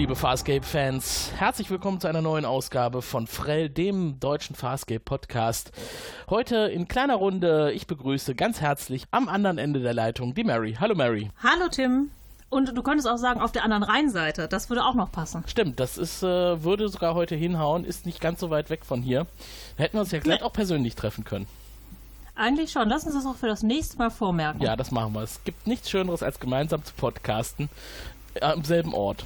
liebe Farscape-Fans. Herzlich willkommen zu einer neuen Ausgabe von Frell, dem deutschen Farscape-Podcast. Heute in kleiner Runde. Ich begrüße ganz herzlich am anderen Ende der Leitung die Mary. Hallo Mary. Hallo Tim. Und du könntest auch sagen, auf der anderen Rheinseite. Das würde auch noch passen. Stimmt, das ist, äh, würde sogar heute hinhauen, ist nicht ganz so weit weg von hier. Da hätten wir uns ja gleich nee. auch persönlich treffen können. Eigentlich schon. Lass uns das auch für das nächste Mal vormerken. Ja, das machen wir. Es gibt nichts Schöneres, als gemeinsam zu podcasten. Am selben Ort.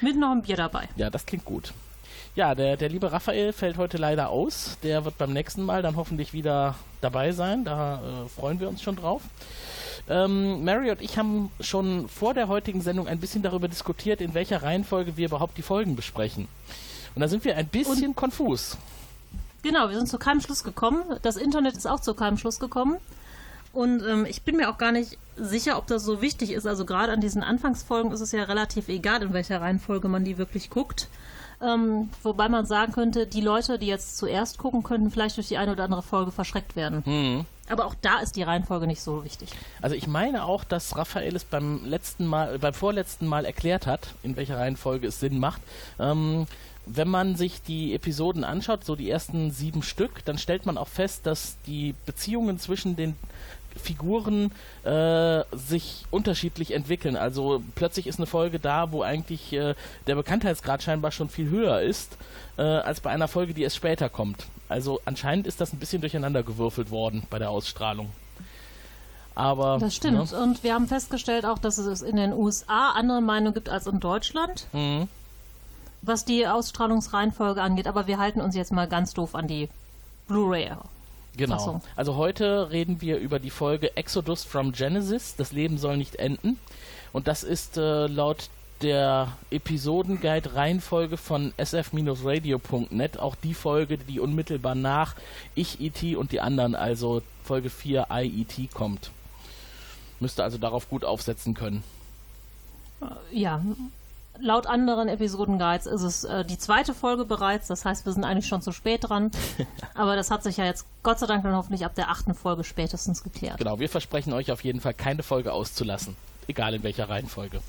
Mit noch ein Bier dabei. Ja, das klingt gut. Ja, der, der liebe Raphael fällt heute leider aus. Der wird beim nächsten Mal dann hoffentlich wieder dabei sein. Da äh, freuen wir uns schon drauf. Ähm, Mary und ich haben schon vor der heutigen Sendung ein bisschen darüber diskutiert, in welcher Reihenfolge wir überhaupt die Folgen besprechen. Und da sind wir ein bisschen und konfus. Genau, wir sind zu keinem Schluss gekommen. Das Internet ist auch zu keinem Schluss gekommen. Und ähm, ich bin mir auch gar nicht sicher, ob das so wichtig ist. Also gerade an diesen Anfangsfolgen ist es ja relativ egal, in welcher Reihenfolge man die wirklich guckt. Ähm, wobei man sagen könnte, die Leute, die jetzt zuerst gucken, könnten vielleicht durch die eine oder andere Folge verschreckt werden. Mhm. Aber auch da ist die Reihenfolge nicht so wichtig. Also ich meine auch, dass Raphael es beim letzten Mal, beim vorletzten Mal erklärt hat, in welcher Reihenfolge es Sinn macht. Ähm, wenn man sich die Episoden anschaut, so die ersten sieben Stück, dann stellt man auch fest, dass die Beziehungen zwischen den Figuren äh, sich unterschiedlich entwickeln. Also plötzlich ist eine Folge da, wo eigentlich äh, der Bekanntheitsgrad scheinbar schon viel höher ist, äh, als bei einer Folge, die erst später kommt. Also anscheinend ist das ein bisschen durcheinander gewürfelt worden bei der Ausstrahlung. Aber, das stimmt. Ne? Und wir haben festgestellt auch, dass es in den USA andere Meinungen gibt als in Deutschland. Mhm. Was die Ausstrahlungsreihenfolge angeht, aber wir halten uns jetzt mal ganz doof an die Blu-ray Genau. So. Also heute reden wir über die Folge Exodus from Genesis. Das Leben soll nicht enden. Und das ist äh, laut der Episodenguide Reihenfolge von sf-radio.net auch die Folge, die unmittelbar nach Ich, E.T. und die anderen, also Folge 4 I.E.T. kommt. Müsste also darauf gut aufsetzen können. Ja, laut anderen Episodenguides ist es äh, die zweite Folge bereits. Das heißt, wir sind eigentlich schon zu spät dran. Aber das hat sich ja jetzt Gott sei Dank dann hoffentlich ab der achten Folge spätestens geklärt. Genau, wir versprechen euch auf jeden Fall keine Folge auszulassen. Egal in welcher Reihenfolge.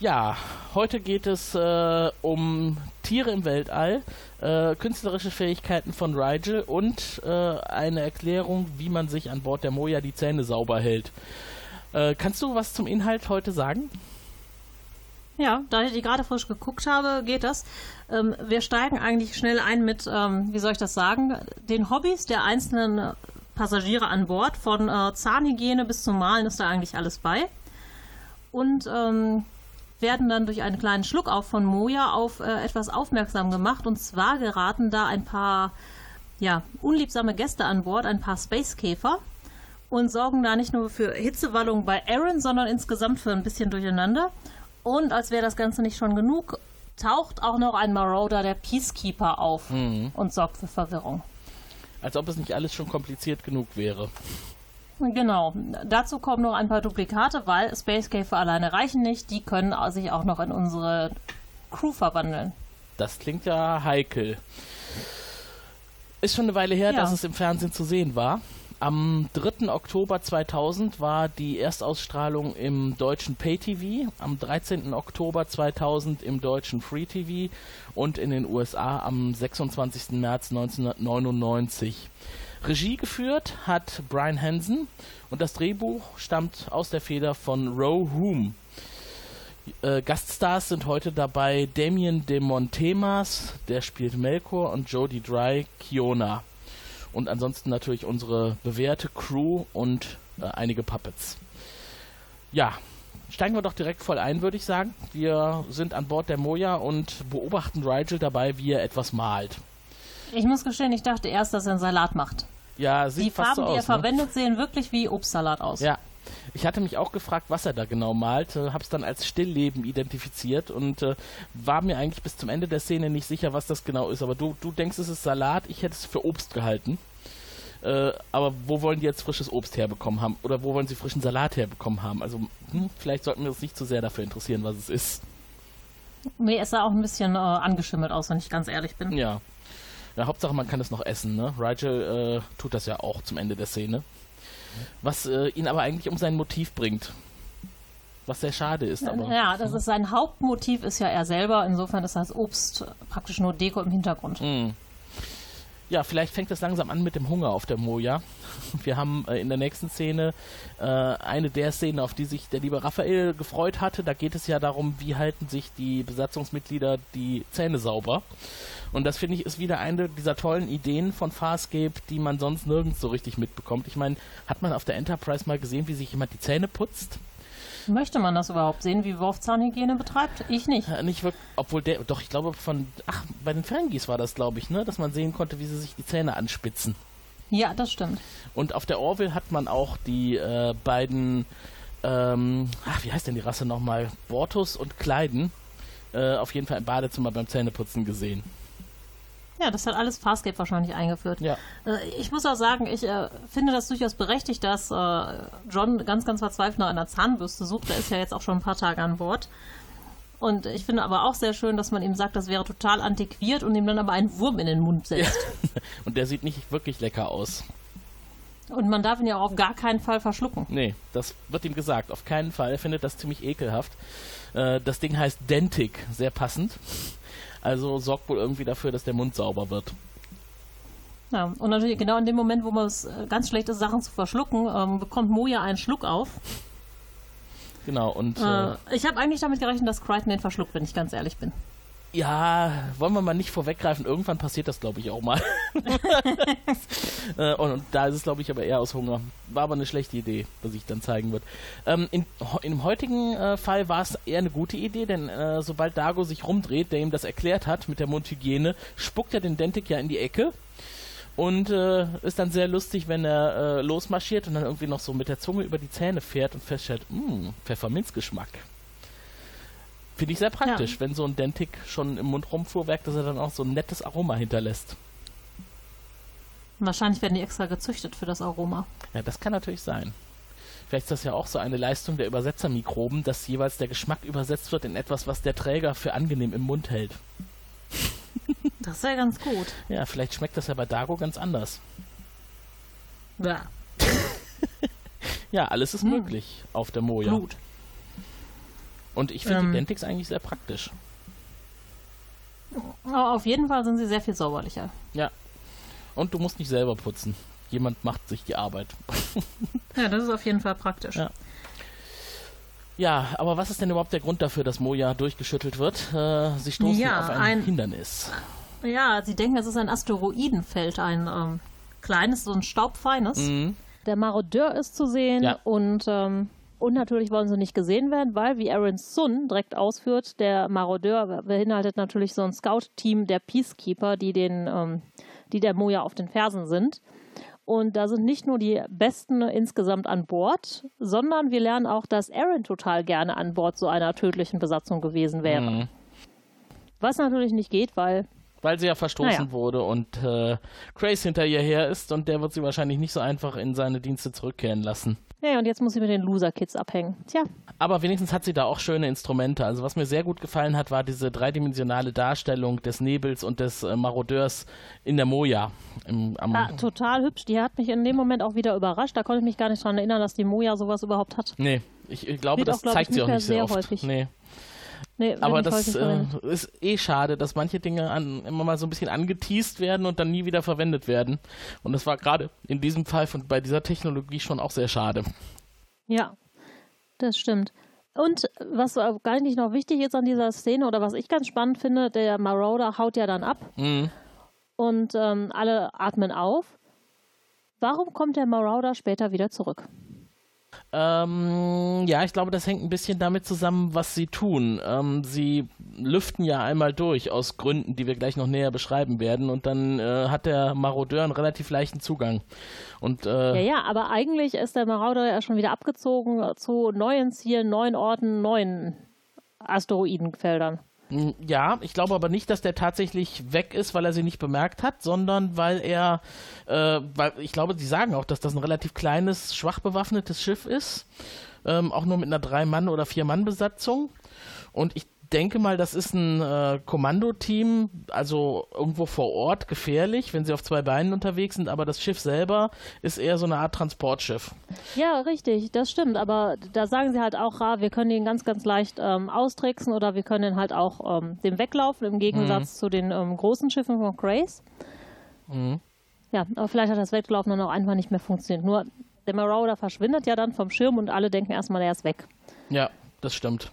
Ja, heute geht es äh, um Tiere im Weltall, äh, künstlerische Fähigkeiten von Rigel und äh, eine Erklärung, wie man sich an Bord der Moja die Zähne sauber hält. Äh, kannst du was zum Inhalt heute sagen? Ja, da ich die gerade frisch geguckt habe, geht das. Ähm, wir steigen eigentlich schnell ein mit, ähm, wie soll ich das sagen, den Hobbys der einzelnen Passagiere an Bord. Von äh, Zahnhygiene bis zum Malen ist da eigentlich alles bei. Und ähm, werden dann durch einen kleinen Schluck auf von Moja auf äh, etwas aufmerksam gemacht. Und zwar geraten da ein paar ja, unliebsame Gäste an Bord, ein paar Spacekäfer. Und sorgen da nicht nur für Hitzewallung bei Aaron, sondern insgesamt für ein bisschen Durcheinander. Und als wäre das Ganze nicht schon genug, taucht auch noch ein Marauder, der Peacekeeper, auf mhm. und sorgt für Verwirrung. Als ob es nicht alles schon kompliziert genug wäre. Genau. Dazu kommen noch ein paar Duplikate, weil Space Cafer alleine reichen nicht. Die können sich auch noch in unsere Crew verwandeln. Das klingt ja heikel. Ist schon eine Weile her, ja. dass es im Fernsehen zu sehen war. Am 3. Oktober 2000 war die Erstausstrahlung im deutschen Pay-TV, am 13. Oktober 2000 im deutschen Free-TV und in den USA am 26. März 1999. Regie geführt hat Brian Hansen und das Drehbuch stammt aus der Feder von Roe Hume. Äh, Gaststars sind heute dabei Damien de Montemas, der spielt Melkor, und Jodie Dry, Kiona und ansonsten natürlich unsere bewährte Crew und äh, einige Puppets. Ja, steigen wir doch direkt voll ein, würde ich sagen. Wir sind an Bord der Moja und beobachten Rigel dabei, wie er etwas malt. Ich muss gestehen, ich dachte erst, dass er einen Salat macht. Ja, sieht Die fast Farben, so die er aus, ne? verwendet, sehen wirklich wie Obstsalat aus. Ja, ich hatte mich auch gefragt, was er da genau malt, äh, habe es dann als Stillleben identifiziert und äh, war mir eigentlich bis zum Ende der Szene nicht sicher, was das genau ist. Aber du, du denkst, es ist Salat, ich hätte es für Obst gehalten. Äh, aber wo wollen die jetzt frisches Obst herbekommen haben? Oder wo wollen sie frischen Salat herbekommen haben? Also hm, vielleicht sollten wir uns nicht zu sehr dafür interessieren, was es ist. Nee, es sah auch ein bisschen äh, angeschimmelt aus, wenn ich ganz ehrlich bin. Ja. Ja, Hauptsache man kann es noch essen, ne? Rigel äh, tut das ja auch zum Ende der Szene was äh, ihn aber eigentlich um sein Motiv bringt. was sehr schade ist. Aber, ja, das ist sein Hauptmotiv ist ja er selber. Insofern ist das Obst praktisch nur Deko im Hintergrund. Mm. Ja, vielleicht fängt es langsam an mit dem Hunger auf der Moja. Wir haben äh, in der nächsten Szene äh, eine der Szenen, auf die sich der liebe Raphael gefreut hatte. Da geht es ja darum, wie halten sich die Besatzungsmitglieder die Zähne sauber. Und das finde ich ist wieder eine dieser tollen Ideen von Farscape, die man sonst nirgends so richtig mitbekommt. Ich meine, hat man auf der Enterprise mal gesehen, wie sich jemand die Zähne putzt? Möchte man das überhaupt sehen, wie Worf Zahnhygiene betreibt? Ich nicht. Ja, nicht wirklich, obwohl der, doch, ich glaube von, ach, bei den Ferengis war das, glaube ich, ne, dass man sehen konnte, wie sie sich die Zähne anspitzen. Ja, das stimmt. Und auf der Orville hat man auch die äh, beiden, ähm, ach, wie heißt denn die Rasse nochmal? Bortus und Kleiden, äh, auf jeden Fall im Badezimmer beim Zähneputzen gesehen. Ja, das hat alles Farscape wahrscheinlich eingeführt. Ja. Äh, ich muss auch sagen, ich äh, finde das durchaus berechtigt, dass äh, John ganz, ganz verzweifelt nach einer Zahnbürste sucht. Er ist ja jetzt auch schon ein paar Tage an Bord. Und ich finde aber auch sehr schön, dass man ihm sagt, das wäre total antiquiert und ihm dann aber einen Wurm in den Mund setzt. Ja. und der sieht nicht wirklich lecker aus. Und man darf ihn ja auch auf gar keinen Fall verschlucken. Nee, das wird ihm gesagt. Auf keinen Fall. Er findet das ziemlich ekelhaft. Das Ding heißt Dentic, sehr passend. Also sorgt wohl irgendwie dafür, dass der Mund sauber wird. Ja, und natürlich genau in dem Moment, wo man es äh, ganz schlecht ist, Sachen zu verschlucken, ähm, bekommt Moja einen Schluck auf. Genau, und. Äh, äh, ich habe eigentlich damit gerechnet, dass Crichton den verschluckt, wenn ich ganz ehrlich bin. Ja, wollen wir mal nicht vorweggreifen. Irgendwann passiert das, glaube ich, auch mal. äh, und, und, da ist es, glaube ich, aber eher aus Hunger. War aber eine schlechte Idee, was sich dann zeigen wird. Ähm, in, in dem heutigen äh, Fall war es eher eine gute Idee, denn äh, sobald Dago sich rumdreht, der ihm das erklärt hat mit der Mundhygiene, spuckt er den Dentik ja in die Ecke. Und äh, ist dann sehr lustig, wenn er äh, losmarschiert und dann irgendwie noch so mit der Zunge über die Zähne fährt und feststellt, mh, hm, Pfefferminzgeschmack. Finde ich sehr praktisch, ja. wenn so ein Dentik schon im Mundrumpffuhrwerk, dass er dann auch so ein nettes Aroma hinterlässt. Wahrscheinlich werden die extra gezüchtet für das Aroma. Ja, das kann natürlich sein. Vielleicht ist das ja auch so eine Leistung der Übersetzermikroben, dass jeweils der Geschmack übersetzt wird in etwas, was der Träger für angenehm im Mund hält. Das ist ja ganz gut. Ja, vielleicht schmeckt das ja bei Dago ganz anders. Ja. ja, alles ist hm. möglich auf der Moja. Blut. Und ich finde ähm, Identics eigentlich sehr praktisch. Auf jeden Fall sind sie sehr viel sauberlicher. Ja. Und du musst nicht selber putzen. Jemand macht sich die Arbeit. ja, das ist auf jeden Fall praktisch. Ja. Ja, aber was ist denn überhaupt der Grund dafür, dass Moja durchgeschüttelt wird? Äh, sie stoßen ja, auf ein, ein, Hindernis. Ja, sie denken, es ist ein Asteroidenfeld, ein ähm, kleines, so ein staubfeines. Mhm. Der Marodeur ist zu sehen ja. und ähm, und natürlich wollen sie nicht gesehen werden, weil, wie Aaron Sun direkt ausführt, der Marodeur beinhaltet natürlich so ein Scout-Team der Peacekeeper, die, den, ähm, die der Moja auf den Fersen sind. Und da sind nicht nur die Besten insgesamt an Bord, sondern wir lernen auch, dass Aaron total gerne an Bord so einer tödlichen Besatzung gewesen wäre. Mhm. Was natürlich nicht geht, weil. Weil sie ja verstoßen naja. wurde und äh, Grace hinter ihr her ist und der wird sie wahrscheinlich nicht so einfach in seine Dienste zurückkehren lassen. Ja, und jetzt muss sie mit den Loser-Kids abhängen. Tja. Aber wenigstens hat sie da auch schöne Instrumente. Also was mir sehr gut gefallen hat, war diese dreidimensionale Darstellung des Nebels und des äh, Marodeurs in der Moja. Im, ah, total hübsch. Die hat mich in dem Moment auch wieder überrascht. Da konnte ich mich gar nicht daran erinnern, dass die Moja sowas überhaupt hat. Nee, ich, ich glaube, Wird das auch, glaub zeigt ich, sie auch nicht sehr, sehr oft. Häufig. Nee. Nee, aber das äh, ist eh schade, dass manche Dinge an, immer mal so ein bisschen angeteased werden und dann nie wieder verwendet werden. Und das war gerade in diesem Fall von, bei dieser Technologie schon auch sehr schade. Ja, das stimmt. Und was gar nicht noch wichtig ist an dieser Szene oder was ich ganz spannend finde, der Marauder haut ja dann ab mhm. und ähm, alle atmen auf. Warum kommt der Marauder später wieder zurück? Ähm, ja, ich glaube, das hängt ein bisschen damit zusammen, was sie tun. Ähm, sie lüften ja einmal durch aus Gründen, die wir gleich noch näher beschreiben werden, und dann äh, hat der Marodeur einen relativ leichten Zugang. Und, äh, ja, ja, aber eigentlich ist der Marauder ja schon wieder abgezogen zu neuen Zielen, neuen Orten, neuen Asteroidenfeldern. Ja, ich glaube aber nicht, dass der tatsächlich weg ist, weil er sie nicht bemerkt hat, sondern weil er, äh, weil ich glaube, sie sagen auch, dass das ein relativ kleines, schwach bewaffnetes Schiff ist, ähm, auch nur mit einer Drei-Mann- oder Vier-Mann-Besatzung. Und ich denke mal, das ist ein äh, Kommandoteam, also irgendwo vor Ort gefährlich, wenn sie auf zwei Beinen unterwegs sind, aber das Schiff selber ist eher so eine Art Transportschiff. Ja, richtig, das stimmt, aber da sagen sie halt auch, ah, wir können ihn ganz, ganz leicht ähm, austricksen oder wir können halt auch ähm, dem weglaufen, im Gegensatz mhm. zu den ähm, großen Schiffen von Grace. Mhm. Ja, aber vielleicht hat das Weglaufen dann auch einfach nicht mehr funktioniert. Nur der Marauder verschwindet ja dann vom Schirm und alle denken erstmal, er ist weg. Ja, das stimmt.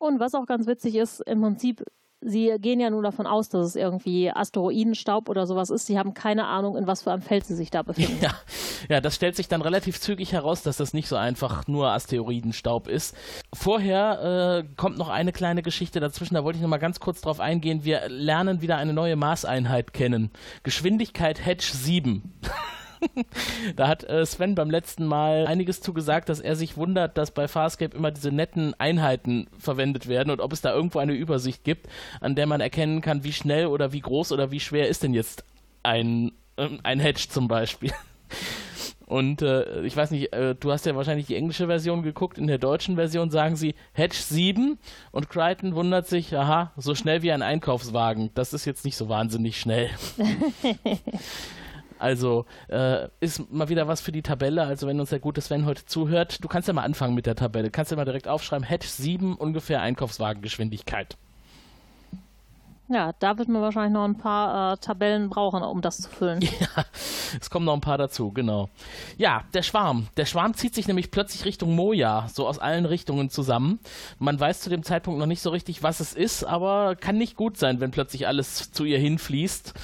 Und was auch ganz witzig ist, im Prinzip, sie gehen ja nur davon aus, dass es irgendwie Asteroidenstaub oder sowas ist. Sie haben keine Ahnung, in was für einem Feld sie sich da befinden. Ja, ja das stellt sich dann relativ zügig heraus, dass das nicht so einfach nur Asteroidenstaub ist. Vorher äh, kommt noch eine kleine Geschichte dazwischen, da wollte ich noch mal ganz kurz drauf eingehen. Wir lernen wieder eine neue Maßeinheit kennen. Geschwindigkeit Hedge 7. da hat äh, Sven beim letzten Mal einiges zu gesagt, dass er sich wundert, dass bei Farscape immer diese netten Einheiten verwendet werden und ob es da irgendwo eine Übersicht gibt, an der man erkennen kann, wie schnell oder wie groß oder wie schwer ist denn jetzt ein, äh, ein Hedge zum Beispiel. Und äh, ich weiß nicht, äh, du hast ja wahrscheinlich die englische Version geguckt. In der deutschen Version sagen sie Hedge 7 und Crichton wundert sich, aha, so schnell wie ein Einkaufswagen. Das ist jetzt nicht so wahnsinnig schnell. Also äh, ist mal wieder was für die Tabelle. Also wenn uns der gute Sven heute zuhört, du kannst ja mal anfangen mit der Tabelle. Kannst ja mal direkt aufschreiben, Hedge 7 ungefähr Einkaufswagengeschwindigkeit. Ja, da wird man wahrscheinlich noch ein paar äh, Tabellen brauchen, um das zu füllen. Ja, es kommen noch ein paar dazu, genau. Ja, der Schwarm. Der Schwarm zieht sich nämlich plötzlich Richtung Moja, so aus allen Richtungen zusammen. Man weiß zu dem Zeitpunkt noch nicht so richtig, was es ist, aber kann nicht gut sein, wenn plötzlich alles zu ihr hinfließt.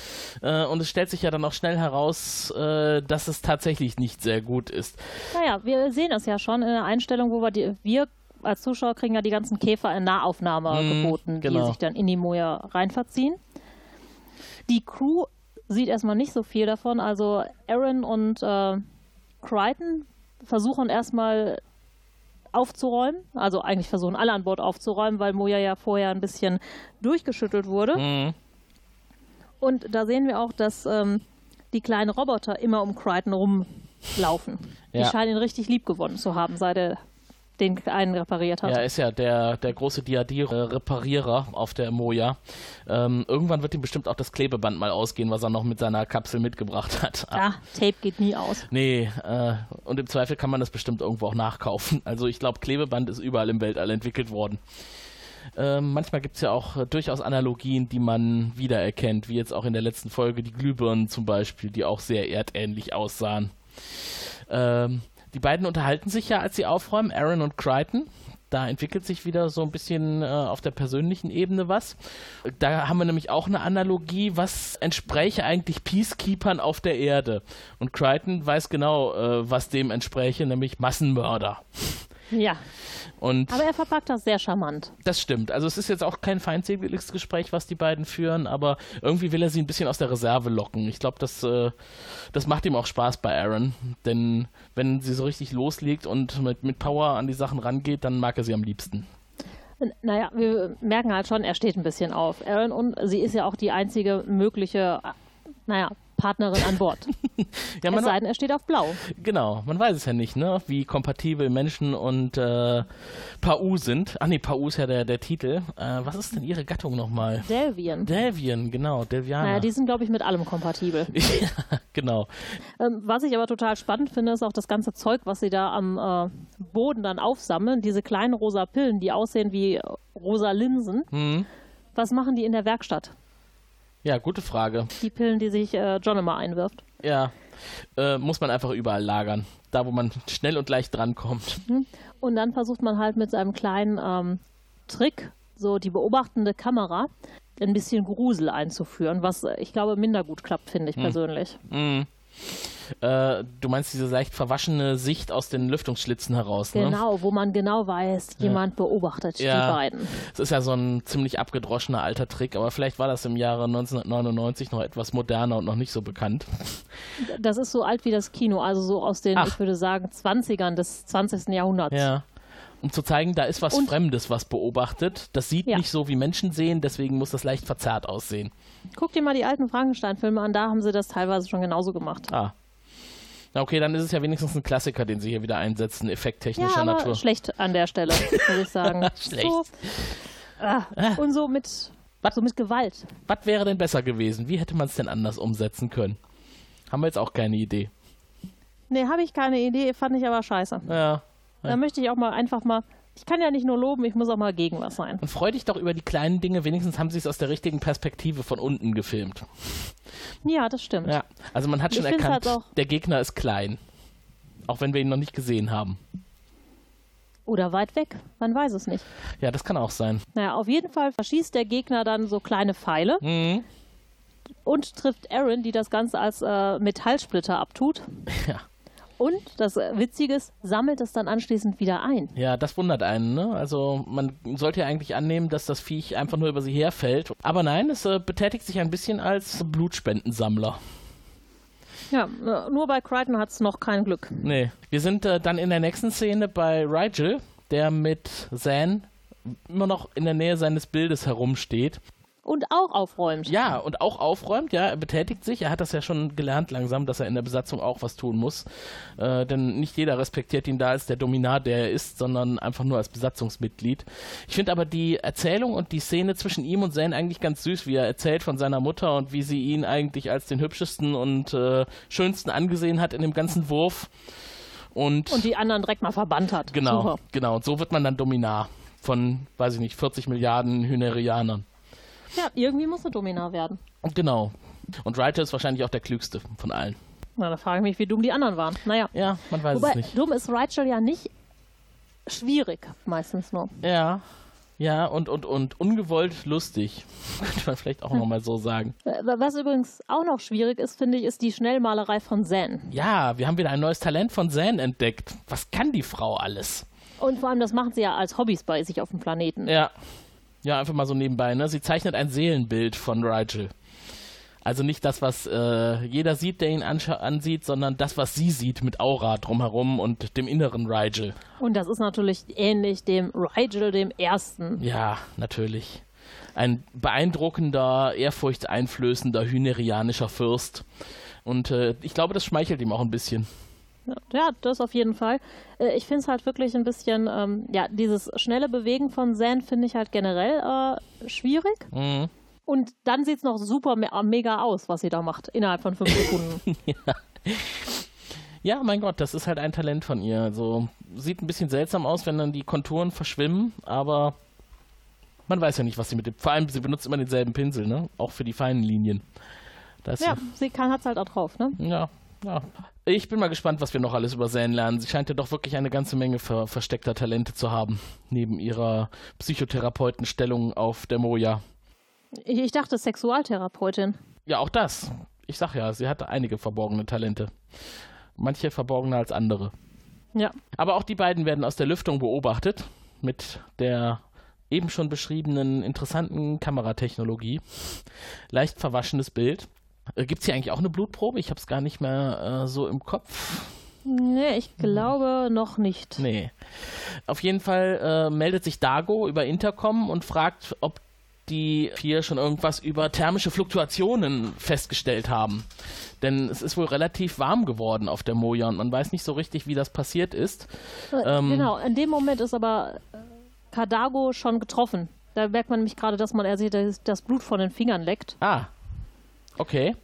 Äh, und es stellt sich ja dann auch schnell heraus, äh, dass es tatsächlich nicht sehr gut ist. Naja, wir sehen es ja schon in der Einstellung, wo wir, die, wir als Zuschauer kriegen ja die ganzen Käfer in Nahaufnahme mm, geboten, genau. die sich dann in die Moja reinverziehen. Die Crew sieht erstmal nicht so viel davon. Also Aaron und äh, Crichton versuchen erstmal aufzuräumen. Also eigentlich versuchen alle an Bord aufzuräumen, weil Moja ja vorher ein bisschen durchgeschüttelt wurde. Mm. Und da sehen wir auch, dass ähm, die kleinen Roboter immer um Crichton rumlaufen. Ja. Die scheinen ihn richtig lieb gewonnen zu haben, seit er den einen repariert hat. Ja, ist ja der, der große Diadir-Reparierer auf der Moja. Ähm, irgendwann wird ihm bestimmt auch das Klebeband mal ausgehen, was er noch mit seiner Kapsel mitgebracht hat. Ja, Tape geht nie aus. Nee, äh, und im Zweifel kann man das bestimmt irgendwo auch nachkaufen. Also ich glaube, Klebeband ist überall im Weltall entwickelt worden. Ähm, manchmal gibt es ja auch äh, durchaus Analogien, die man wiedererkennt, wie jetzt auch in der letzten Folge die Glühbirnen zum Beispiel, die auch sehr erdähnlich aussahen. Ähm, die beiden unterhalten sich ja, als sie aufräumen, Aaron und Crichton. Da entwickelt sich wieder so ein bisschen äh, auf der persönlichen Ebene was. Da haben wir nämlich auch eine Analogie, was entspräche eigentlich Peacekeepern auf der Erde. Und Crichton weiß genau, äh, was dem entspräche, nämlich Massenmörder. Ja. Und aber er verpackt das sehr charmant. Das stimmt. Also es ist jetzt auch kein feindseliges Gespräch, was die beiden führen, aber irgendwie will er sie ein bisschen aus der Reserve locken. Ich glaube, das, äh, das macht ihm auch Spaß bei Aaron. Denn wenn sie so richtig loslegt und mit, mit Power an die Sachen rangeht, dann mag er sie am liebsten. Naja, wir merken halt schon, er steht ein bisschen auf Aaron und sie ist ja auch die einzige mögliche, naja, Partnerin an Bord. ja, es sei denn, er steht auf Blau. Genau, man weiß es ja nicht, ne? wie kompatibel Menschen und äh, Pau sind. Ach nee, Pau ist ja der, der Titel. Äh, was ist denn ihre Gattung nochmal? Delvian. Delvian, genau, Delvianer. Naja, die sind, glaube ich, mit allem kompatibel. ja, genau. Ähm, was ich aber total spannend finde, ist auch das ganze Zeug, was sie da am äh, Boden dann aufsammeln. Diese kleinen rosa Pillen, die aussehen wie rosa Linsen. Mhm. Was machen die in der Werkstatt? Ja, gute Frage. Die Pillen, die sich äh, John immer einwirft. Ja, äh, muss man einfach überall lagern. Da, wo man schnell und leicht drankommt. Mhm. Und dann versucht man halt mit seinem kleinen ähm, Trick, so die beobachtende Kamera, ein bisschen Grusel einzuführen, was äh, ich glaube minder gut klappt, finde ich mhm. persönlich. Mhm. Äh, du meinst diese leicht verwaschene Sicht aus den Lüftungsschlitzen heraus, ne? Genau, wo man genau weiß, jemand ja. beobachtet ja. die beiden. Es ist ja so ein ziemlich abgedroschener alter Trick, aber vielleicht war das im Jahre 1999 noch etwas moderner und noch nicht so bekannt. Das ist so alt wie das Kino, also so aus den, Ach. ich würde sagen, 20ern des 20. Jahrhunderts. Ja um zu zeigen, da ist was und, Fremdes, was beobachtet. Das sieht ja. nicht so, wie Menschen sehen, deswegen muss das leicht verzerrt aussehen. Guck dir mal die alten Frankenstein-Filme an, da haben sie das teilweise schon genauso gemacht. Ah, na okay, dann ist es ja wenigstens ein Klassiker, den sie hier wieder einsetzen, effekttechnischer ja, aber Natur. Schlecht an der Stelle, würde ich sagen. schlecht. So. Ah, und so mit, so mit Gewalt. Was wäre denn besser gewesen? Wie hätte man es denn anders umsetzen können? Haben wir jetzt auch keine Idee. Nee, habe ich keine Idee, fand ich aber scheiße. Ja. Da möchte ich auch mal einfach mal. Ich kann ja nicht nur loben, ich muss auch mal gegen was sein. Und freu dich doch über die kleinen Dinge, wenigstens haben sie es aus der richtigen Perspektive von unten gefilmt. Ja, das stimmt. Ja, also man hat schon Ich erkannt, halt der Gegner ist klein. Auch wenn wir ihn noch nicht gesehen haben. Oder weit weg, man weiß es nicht. Ja, das kann auch sein. Naja, auf jeden Fall verschießt der Gegner dann so kleine Pfeile Mhm. und trifft Aaron, die das Ganze als äh, Metallsplitter abtut. Ja. Und das äh, Witzige ist, sammelt es dann anschließend wieder ein. Ja, das wundert einen, ne? Also man sollte ja eigentlich annehmen, dass das Viech einfach nur über sie herfällt. Aber nein, es äh, betätigt sich ein bisschen als Blutspendensammler. Ja, äh, nur bei Crichton hat es noch kein Glück. Nee. Wir sind äh, dann in der nächsten Szene bei Rigel, der mit Zan immer noch in der Nähe seines Bildes herumsteht. Und auch aufräumt. Ja, und auch aufräumt, ja, er betätigt sich. Er hat das ja schon gelernt langsam, dass er in der Besatzung auch was tun muss. Äh, denn nicht jeder respektiert ihn da als der Dominar, der er ist, sondern einfach nur als Besatzungsmitglied. Ich finde aber die Erzählung und die Szene zwischen ihm und Zane eigentlich ganz süß, wie er erzählt von seiner Mutter und wie sie ihn eigentlich als den hübschesten und äh, schönsten angesehen hat in dem ganzen Wurf. Und, Und die anderen direkt mal verbannt hat. genau, Super. genau. Und so wird man dann Dominar von, weiß ich nicht, 40 Milliarden Hynerianern. Ja, irgendwie muss er Dominar werden. Genau. Und Reiter ist wahrscheinlich auch der klügste von allen. Na, da frage ich mich, wie dumm die anderen waren. Naja. Ja, man weiß Wobei, es nicht. dumm ist Rachel ja nicht schwierig, meistens nur. Ja. Ja, und, und, und ungewollt lustig. Könnte man vielleicht auch nochmal so sagen. Was übrigens auch noch schwierig ist, finde ich, ist die Schnellmalerei von Zen. Ja, wir haben wieder ein neues Talent von Zan entdeckt. Was kann die Frau alles? Und vor allem, das machen sie ja als Hobbys bei sich auf dem Planeten. Ja. Ja, einfach mal so nebenbei, ne? Sie zeichnet ein Seelenbild von Rigel. Also nicht das, was äh, jeder sieht, der ihn ansieht, sondern das, was sie sieht mit Aura drumherum und dem inneren Rigel. Und das ist natürlich ähnlich dem Rigel, dem Ersten. Ja, natürlich. Ein beeindruckender, ehrfurchteinflößender hynerianischer Fürst. Und äh, ich glaube, das schmeichelt ihm auch ein bisschen. Ja, das auf jeden Fall. Äh, Ich finde es halt wirklich ein bisschen, ähm, ja, dieses schnelle Bewegen von Zen finde ich halt generell äh, schwierig. Mhm. Und dann sieht es noch super me mega aus, was sie da macht, innerhalb von fünf Sekunden. Ja, mein Gott, das ist halt ein Talent von ihr. Also sieht ein bisschen seltsam aus, wenn dann die Konturen verschwimmen, aber man weiß ja nicht, was sie mit dem. Vor allem, sie benutzt immer denselben Pinsel, ne? Auch für die feinen Linien. Das ja, sie kann hat's halt auch drauf, ne? Ja, ja. Ich bin mal gespannt, was wir noch alles über Zane lernen. Sie scheint ja doch wirklich eine ganze Menge ver versteckter Talente zu haben, neben ihrer Psychotherapeutenstellung auf der Moja. Ich, ich dachte Sexualtherapeutin. Ja, auch das. Ich sag ja, sie hatte einige verborgene Talente. Manche verborgener als andere. Ja. Aber auch die beiden werden aus der Lüftung beobachtet mit der eben schon beschriebenen interessanten Kameratechnologie. Leicht verwaschenes Bild. Äh, Gibt es hier eigentlich auch eine Blutprobe? Ich habe es gar nicht mehr äh, so im Kopf. Nee, ich glaube noch nicht. Nee. Auf jeden Fall äh, meldet sich Dago über Intercom und fragt, ob die vier schon irgendwas über thermische Fluktuationen festgestellt haben. Denn es ist wohl relativ warm geworden auf der Moja und man weiß nicht so richtig, wie das passiert ist. Äh, Ähm. genau, in dem Moment ist aber äh, Kadago schon getroffen. Da merkt man nämlich gerade, dass man er sieht, dass das Blut von den Fingern leckt. Ah, okay.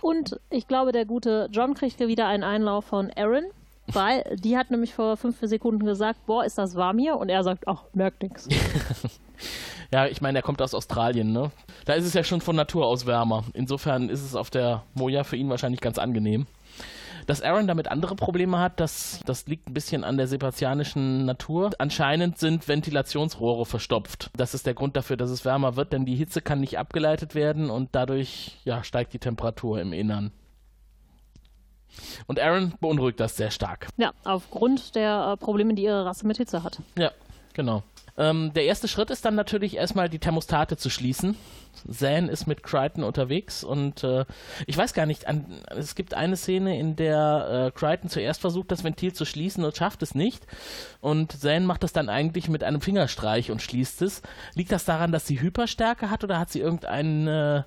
Und ich glaube, der gute John kriegt hier wieder einen Einlauf von Aaron, weil die hat nämlich vor fünf Sekunden gesagt, boah, ist das warm hier? Und er sagt, ach, merkt nix. Ja, ich meine, er kommt aus Australien, ne? Da ist es ja schon von Natur aus wärmer. Insofern ist es auf der Moja für ihn wahrscheinlich ganz angenehm. Dass Aaron damit andere Probleme hat, das, das liegt ein bisschen an der sebastianischen Natur. Anscheinend sind Ventilationsrohre verstopft. Das ist der Grund dafür, dass es wärmer wird, denn die Hitze kann nicht abgeleitet werden und dadurch ja, steigt die Temperatur im Innern. Und Aaron beunruhigt das sehr stark. Ja, aufgrund der äh, Probleme, die ihre Rasse mit Hitze hat. Ja, genau. Ähm, der erste Schritt ist dann natürlich erstmal die Thermostate zu schließen. Zan ist mit Crichton unterwegs und äh, ich weiß gar nicht, an, es gibt eine Szene, in der äh, Crichton zuerst versucht, das Ventil zu schließen und schafft es nicht. Und Zan macht das dann eigentlich mit einem Fingerstreich und schließt es. Liegt das daran, dass sie Hyperstärke hat oder hat sie irgendeinen. Äh,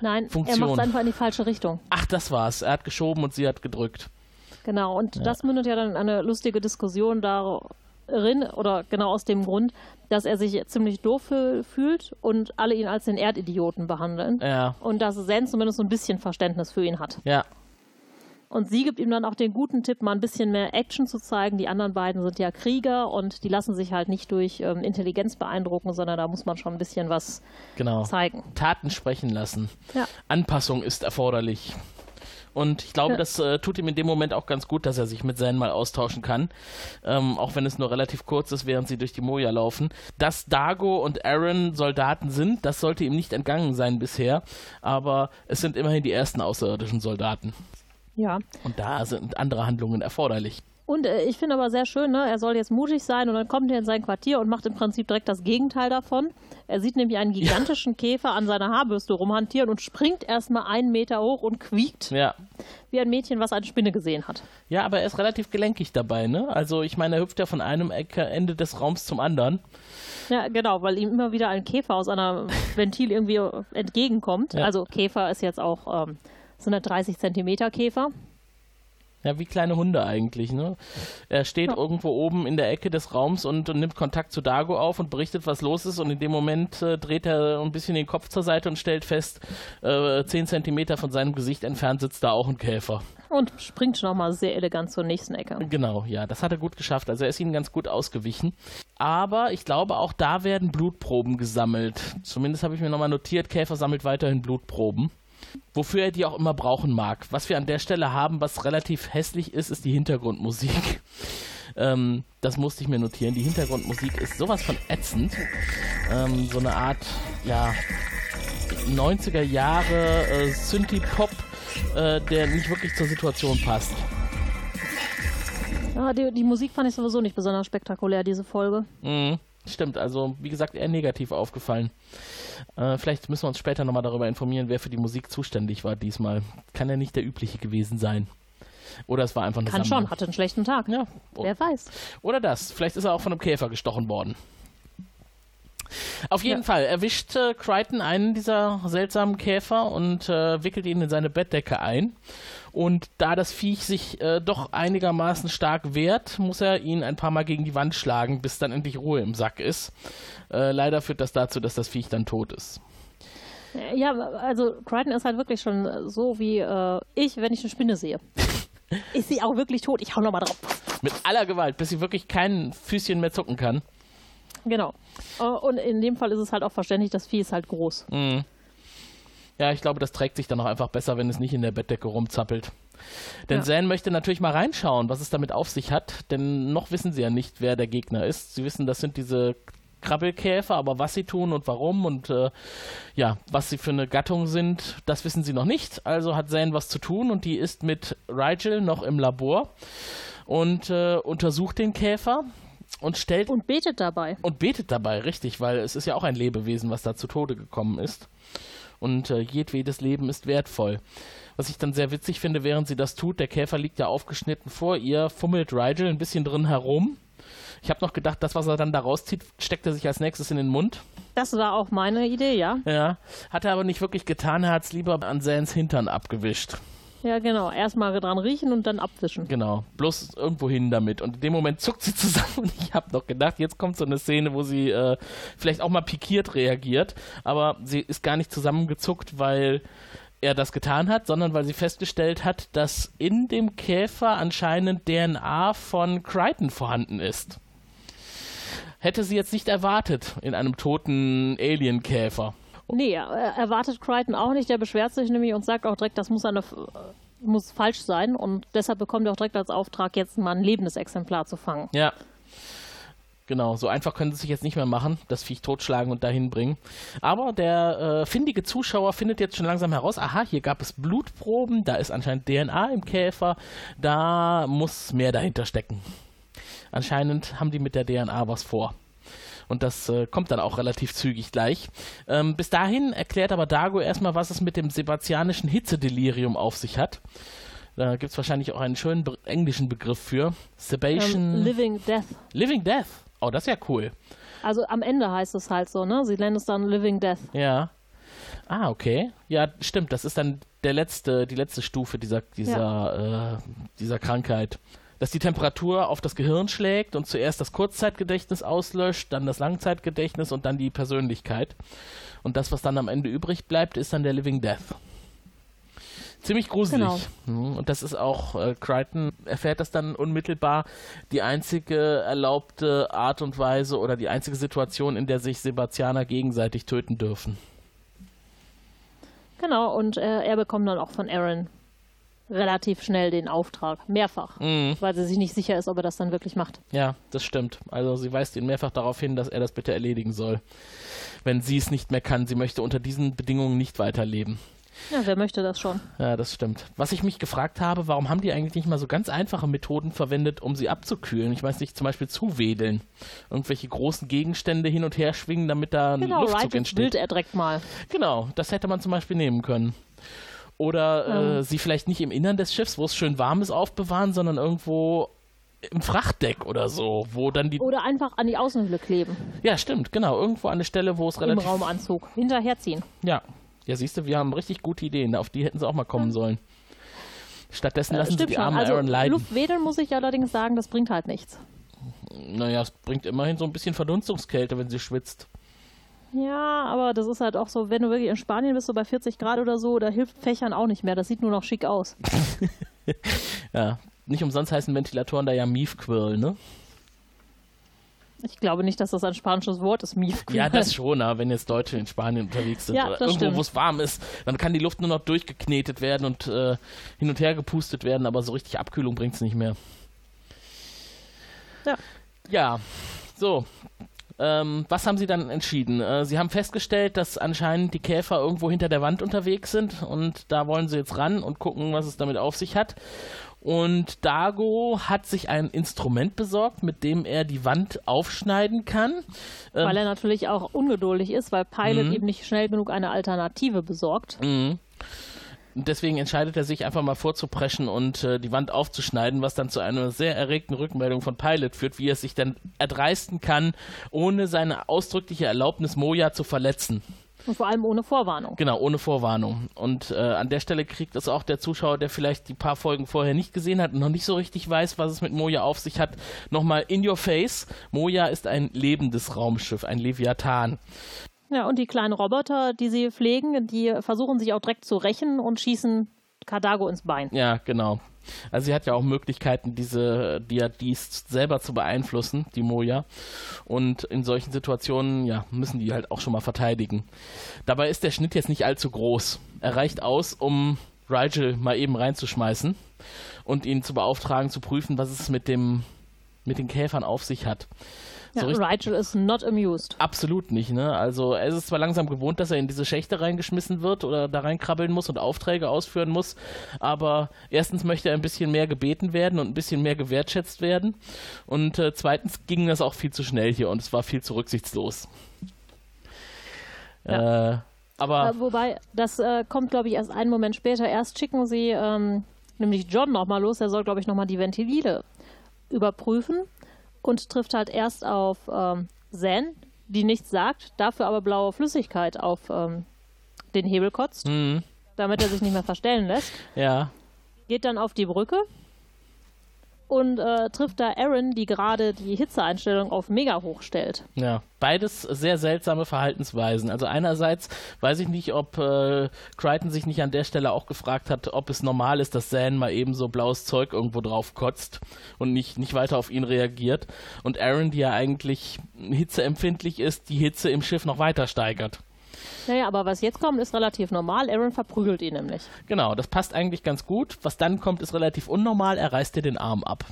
Nein, Funktion. er macht es einfach in die falsche Richtung. ach, das war's. Er hat geschoben und sie hat gedrückt. Genau, und das mündet ja dann in eine lustige Diskussion dar oder genau aus dem Grund, dass er sich ziemlich doof fühlt und alle ihn als den Erdidioten behandeln. Ja. Und dass Zen zumindest so ein bisschen Verständnis für ihn hat. Ja. Und sie gibt ihm dann auch den guten Tipp, mal ein bisschen mehr Action zu zeigen. Die anderen beiden sind ja Krieger und die lassen sich halt nicht durch ähm, Intelligenz beeindrucken, sondern da muss man schon ein bisschen was genau. zeigen. Taten sprechen lassen. Ja. Anpassung ist erforderlich. Und ich glaube, ja. das äh, tut ihm in dem Moment auch ganz gut, dass er sich mit Zen mal austauschen kann. Ähm, auch wenn es nur relativ kurz ist, während sie durch die Moja laufen. Dass Dago und Aaron Soldaten sind, das sollte ihm nicht entgangen sein bisher. Aber es sind immerhin die ersten außerirdischen Soldaten. Ja. Und da sind andere Handlungen erforderlich. Und äh, ich finde aber sehr schön, ne? er soll jetzt mutig sein und dann kommt er in sein Quartier und macht im Prinzip direkt das Gegenteil davon. Er sieht nämlich einen gigantischen ja. Käfer an seiner Haarbürste rumhantieren und springt erstmal einen Meter hoch und quiekt. Ja. Wie ein Mädchen, was eine Spinne gesehen hat. Ja, aber er ist relativ gelenkig dabei, ne? Also ich meine, er hüpft ja von einem Ende des Raums zum anderen. Ja, genau, weil ihm immer wieder ein Käfer aus einer Ventil irgendwie entgegenkommt. Ja. Also Käfer ist jetzt auch ähm, 130 Zentimeter Käfer. Ja, wie kleine Hunde eigentlich, ne? Er steht ja. irgendwo oben in der Ecke des Raums und, und, nimmt Kontakt zu Dago auf und berichtet, was los ist und in dem Moment äh, dreht er ein bisschen den Kopf zur Seite und stellt fest, äh, 10 Zentimeter von seinem Gesicht entfernt sitzt da auch ein Käfer. Und springt schon nochmal sehr elegant zur nächsten Ecke. Genau, ja, das hat er gut geschafft. Also er ist ihnen ganz gut ausgewichen. Aber ich glaube, auch da werden Blutproben gesammelt. Zumindest habe ich mir nochmal notiert, Käfer sammelt weiterhin Blutproben wofür er die auch immer brauchen mag. Was wir an der Stelle haben, was relativ hässlich ist, ist die Hintergrundmusik. Ähm, das musste ich mir notieren. Die Hintergrundmusik ist sowas von ätzend. Ähm, so eine Art, ja, 90er Jahre äh, Synthie-Pop, äh, der nicht wirklich zur Situation passt. Ja, die, die, Musik fand ich sowieso nicht besonders spektakulär, diese Folge. Mhm, stimmt, also wie gesagt, eher negativ aufgefallen. Äh, vielleicht müssen wir uns später nochmal darüber informieren, wer für die Musik zuständig war diesmal. Kann ja nicht der übliche gewesen sein. Oder es war einfach eine Kann Sammlung. schon, hatte einen schlechten Tag. Ja. Wer weiß. Oder das. Vielleicht ist er auch von einem Käfer gestochen worden. Auf jeden ja. Fall erwischt äh, Crichton einen dieser seltsamen Käfer und äh, wickelt ihn in seine Bettdecke ein. Und da das Viech sich äh, doch einigermaßen stark wehrt, muss er ihn ein paar Mal gegen die Wand schlagen, bis dann endlich Ruhe im Sack ist. Äh, leider führt das dazu, dass das Viech dann tot ist. Ja, also Crichton ist halt wirklich schon so wie äh, ich, wenn ich eine Spinne sehe. ist sie auch wirklich tot? Ich hau nochmal drauf. Mit aller Gewalt, bis sie wirklich kein Füßchen mehr zucken kann. Genau. Äh, und in dem Fall ist es halt auch verständlich, das Vieh ist halt groß. Mhm. Ja, ich glaube, das trägt sich dann auch einfach besser, wenn es nicht in der Bettdecke rumzappelt. Denn ja. Zan möchte natürlich mal reinschauen, was es damit auf sich hat, denn noch wissen sie ja nicht, wer der Gegner ist. Sie wissen, das sind diese Krabbelkäfer, aber was sie tun und warum und äh, ja, was sie für eine Gattung sind, das wissen sie noch nicht. Also hat Zane was zu tun und die ist mit Rigel noch im Labor und äh, untersucht den Käfer und stellt. Und betet dabei. Und betet dabei, richtig, weil es ist ja auch ein Lebewesen, was da zu Tode gekommen ist. Und äh, jedwedes Leben ist wertvoll. Was ich dann sehr witzig finde, während sie das tut, der Käfer liegt ja aufgeschnitten vor ihr, fummelt Rigel ein bisschen drin herum. Ich habe noch gedacht, das, was er dann da rauszieht, steckt er sich als nächstes in den Mund. Das war auch meine Idee, ja. Ja, hat er aber nicht wirklich getan, er hat es lieber an Sans Hintern abgewischt. Ja, genau. Erstmal dran riechen und dann abwischen. Genau. Bloß irgendwo hin damit. Und in dem Moment zuckt sie zusammen und ich habe noch gedacht, jetzt kommt so eine Szene, wo sie äh, vielleicht auch mal pikiert reagiert. Aber sie ist gar nicht zusammengezuckt, weil er das getan hat, sondern weil sie festgestellt hat, dass in dem Käfer anscheinend DNA von Crichton vorhanden ist. Hätte sie jetzt nicht erwartet in einem toten Alien-Käfer. Nee, erwartet Crichton auch nicht. Der beschwert sich nämlich und sagt auch direkt, das muss, eine, muss falsch sein. Und deshalb bekommt er auch direkt als Auftrag, jetzt mal ein lebendes Exemplar zu fangen. Ja. Genau, so einfach können sie sich jetzt nicht mehr machen, das Viech totschlagen und dahin bringen. Aber der äh, findige Zuschauer findet jetzt schon langsam heraus, aha, hier gab es Blutproben, da ist anscheinend DNA im Käfer, da muss mehr dahinter stecken. Anscheinend haben die mit der DNA was vor. Und das äh, kommt dann auch relativ zügig gleich. Ähm, bis dahin erklärt aber Dago erstmal, was es mit dem sebastianischen Hitzedelirium auf sich hat. Da gibt es wahrscheinlich auch einen schönen be englischen Begriff für. Sebastian. Um, ähm, living Death. Living Death. Oh, das ist ja cool. Also am Ende heißt es halt so, ne? Sie nennen es dann Living Death. Ja. Ah, okay. Ja, stimmt. Das ist dann der letzte, die letzte Stufe dieser, dieser, ja. äh, dieser Krankheit. Dass die Temperatur auf das Gehirn schlägt und zuerst das Kurzzeitgedächtnis auslöscht, dann das Langzeitgedächtnis und dann die Persönlichkeit. Und das, was dann am Ende übrig bleibt, ist dann der Living Death. Ziemlich gruselig. Genau. Mhm. Und das ist auch, äh, Crichton erfährt das dann unmittelbar, die einzige erlaubte Art und Weise oder die einzige Situation, in der sich Sebastianer gegenseitig töten dürfen. Genau, und äh, er bekommt dann auch von Aaron relativ schnell den Auftrag. Mehrfach. Mhm. Weil sie sich nicht sicher ist, ob er das dann wirklich macht. Ja, das stimmt. Also sie weist ihn mehrfach darauf hin, dass er das bitte erledigen soll. Wenn sie es nicht mehr kann. Sie möchte unter diesen Bedingungen nicht weiterleben. Ja, wer möchte das schon? Ja, das stimmt. Was ich mich gefragt habe, warum haben die eigentlich nicht mal so ganz einfache Methoden verwendet, um sie abzukühlen? Ich weiß nicht, zum Beispiel zuwedeln. Irgendwelche großen Gegenstände hin und her schwingen, damit da ein genau, Luftzug right entsteht. Bild er direkt mal. Genau, das hätte man zum Beispiel nehmen können. Oder äh, sie vielleicht nicht im Innern des Schiffs, wo es schön warm ist, aufbewahren, sondern irgendwo im Frachtdeck oder so, wo dann die. Oder einfach an die Außenhülle kleben. Ja, stimmt, genau. Irgendwo an der Stelle, wo es relativ. Im Raumanzug. Hinterherziehen. Ja. Ja, siehst du, wir haben richtig gute Ideen. Auf die hätten sie auch mal kommen sollen. Stattdessen äh, lassen sie die arme also, Aaron leiden. Luftwedeln muss ich allerdings sagen, das bringt halt nichts. Naja, es bringt immerhin so ein bisschen Verdunstungskälte, wenn sie schwitzt. Ja, aber das ist halt auch so, wenn du wirklich in Spanien bist, so bei 40 Grad oder so, da hilft Fächern auch nicht mehr. Das sieht nur noch schick aus. ja, nicht umsonst heißen Ventilatoren da ja Miefquirl, ne? Ich glaube nicht, dass das ein spanisches Wort ist, Miefquirl. Ja, das schon, aber wenn jetzt Leute in Spanien unterwegs sind ja, oder irgendwo, wo es warm ist, dann kann die Luft nur noch durchgeknetet werden und äh, hin und her gepustet werden, aber so richtig Abkühlung bringt es nicht mehr. Ja. Ja, so, ähm, was haben Sie dann entschieden? Äh, Sie haben festgestellt, dass anscheinend die Käfer irgendwo hinter der Wand unterwegs sind und da wollen Sie jetzt ran und gucken, was es damit auf sich hat. Und Dago hat sich ein Instrument besorgt, mit dem er die Wand aufschneiden kann. Ähm, weil er natürlich auch ungeduldig ist, weil Pilot mhm. eben nicht schnell genug eine Alternative besorgt. Mhm. Deswegen entscheidet er sich einfach mal vorzupreschen und äh, die Wand aufzuschneiden, was dann zu einer sehr erregten Rückmeldung von Pilot führt, wie er sich dann erdreisten kann, ohne seine ausdrückliche Erlaubnis Moja zu verletzen. Und vor allem ohne Vorwarnung. Genau, ohne Vorwarnung. Und äh, an der Stelle kriegt es auch der Zuschauer, der vielleicht die paar Folgen vorher nicht gesehen hat und noch nicht so richtig weiß, was es mit Moja auf sich hat, nochmal in your face. Moja ist ein lebendes Raumschiff, ein Leviathan. Ja, und die kleinen Roboter, die sie pflegen, die versuchen sich auch direkt zu rächen und schießen Cardago ins Bein. Ja, genau. Also sie hat ja auch Möglichkeiten, diese Diadies selber zu beeinflussen, die Moja. Und in solchen Situationen, ja, müssen die halt auch schon mal verteidigen. Dabei ist der Schnitt jetzt nicht allzu groß. Er reicht aus, um Rigel mal eben reinzuschmeißen und ihn zu beauftragen, zu prüfen, was es mit dem mit den Käfern auf sich hat. Ja, so Rigel ist not amused. Absolut nicht, ne? Also er ist zwar langsam gewohnt, dass er in diese Schächte reingeschmissen wird oder da reinkrabbeln muss und Aufträge ausführen muss, aber erstens möchte er ein bisschen mehr gebeten werden und ein bisschen mehr gewertschätzt werden und äh, zweitens ging das auch viel zu schnell hier und es war viel zu rücksichtslos. Ja. Äh, aber äh, wobei, das äh, kommt, glaube ich, erst einen Moment später. Erst schicken sie ähm, nämlich John nochmal los. Er soll, glaube ich, nochmal die Ventile überprüfen und trifft halt erst auf ähm, Zen, die nichts sagt, dafür aber blaue Flüssigkeit auf ähm, den Hebel kotzt, mhm. damit er sich nicht mehr verstellen lässt. Ja. Geht dann auf die Brücke und äh, trifft da Aaron, die gerade die Hitzeeinstellung auf mega hoch stellt. Ja, beides sehr seltsame Verhaltensweisen. Also einerseits weiß ich nicht, ob äh, Crichton sich nicht an der Stelle auch gefragt hat, ob es normal ist, dass Zan mal eben so blaues Zeug irgendwo drauf kotzt und nicht, nicht weiter auf ihn reagiert. Und Aaron, die ja eigentlich hitzeempfindlich ist, die Hitze im Schiff noch weiter steigert. Naja, aber was jetzt kommt, ist relativ normal. Aaron verprügelt ihn nämlich. Genau, das passt eigentlich ganz gut. Was dann kommt, ist relativ unnormal. Er reißt dir den Arm ab.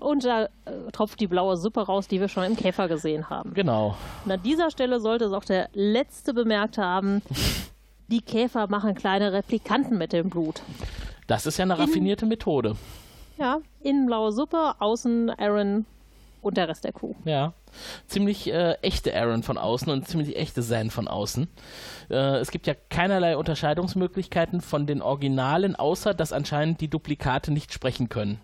Und da äh, tropft die blaue Suppe raus, die wir schon im Käfer gesehen haben. Genau. Und an dieser Stelle sollte es auch der Letzte bemerkt haben, die Käfer machen kleine Replikanten mit dem Blut. Das ist ja eine raffinierte in, Methode. Ja, innen blaue Suppe, außen Aaron und der Rest der Crew. Ja. Ziemlich äh, echte Aaron von außen und ziemlich echte Zan von außen. Äh, es gibt ja keinerlei Unterscheidungsmöglichkeiten von den Originalen, außer dass anscheinend die Duplikate nicht sprechen können.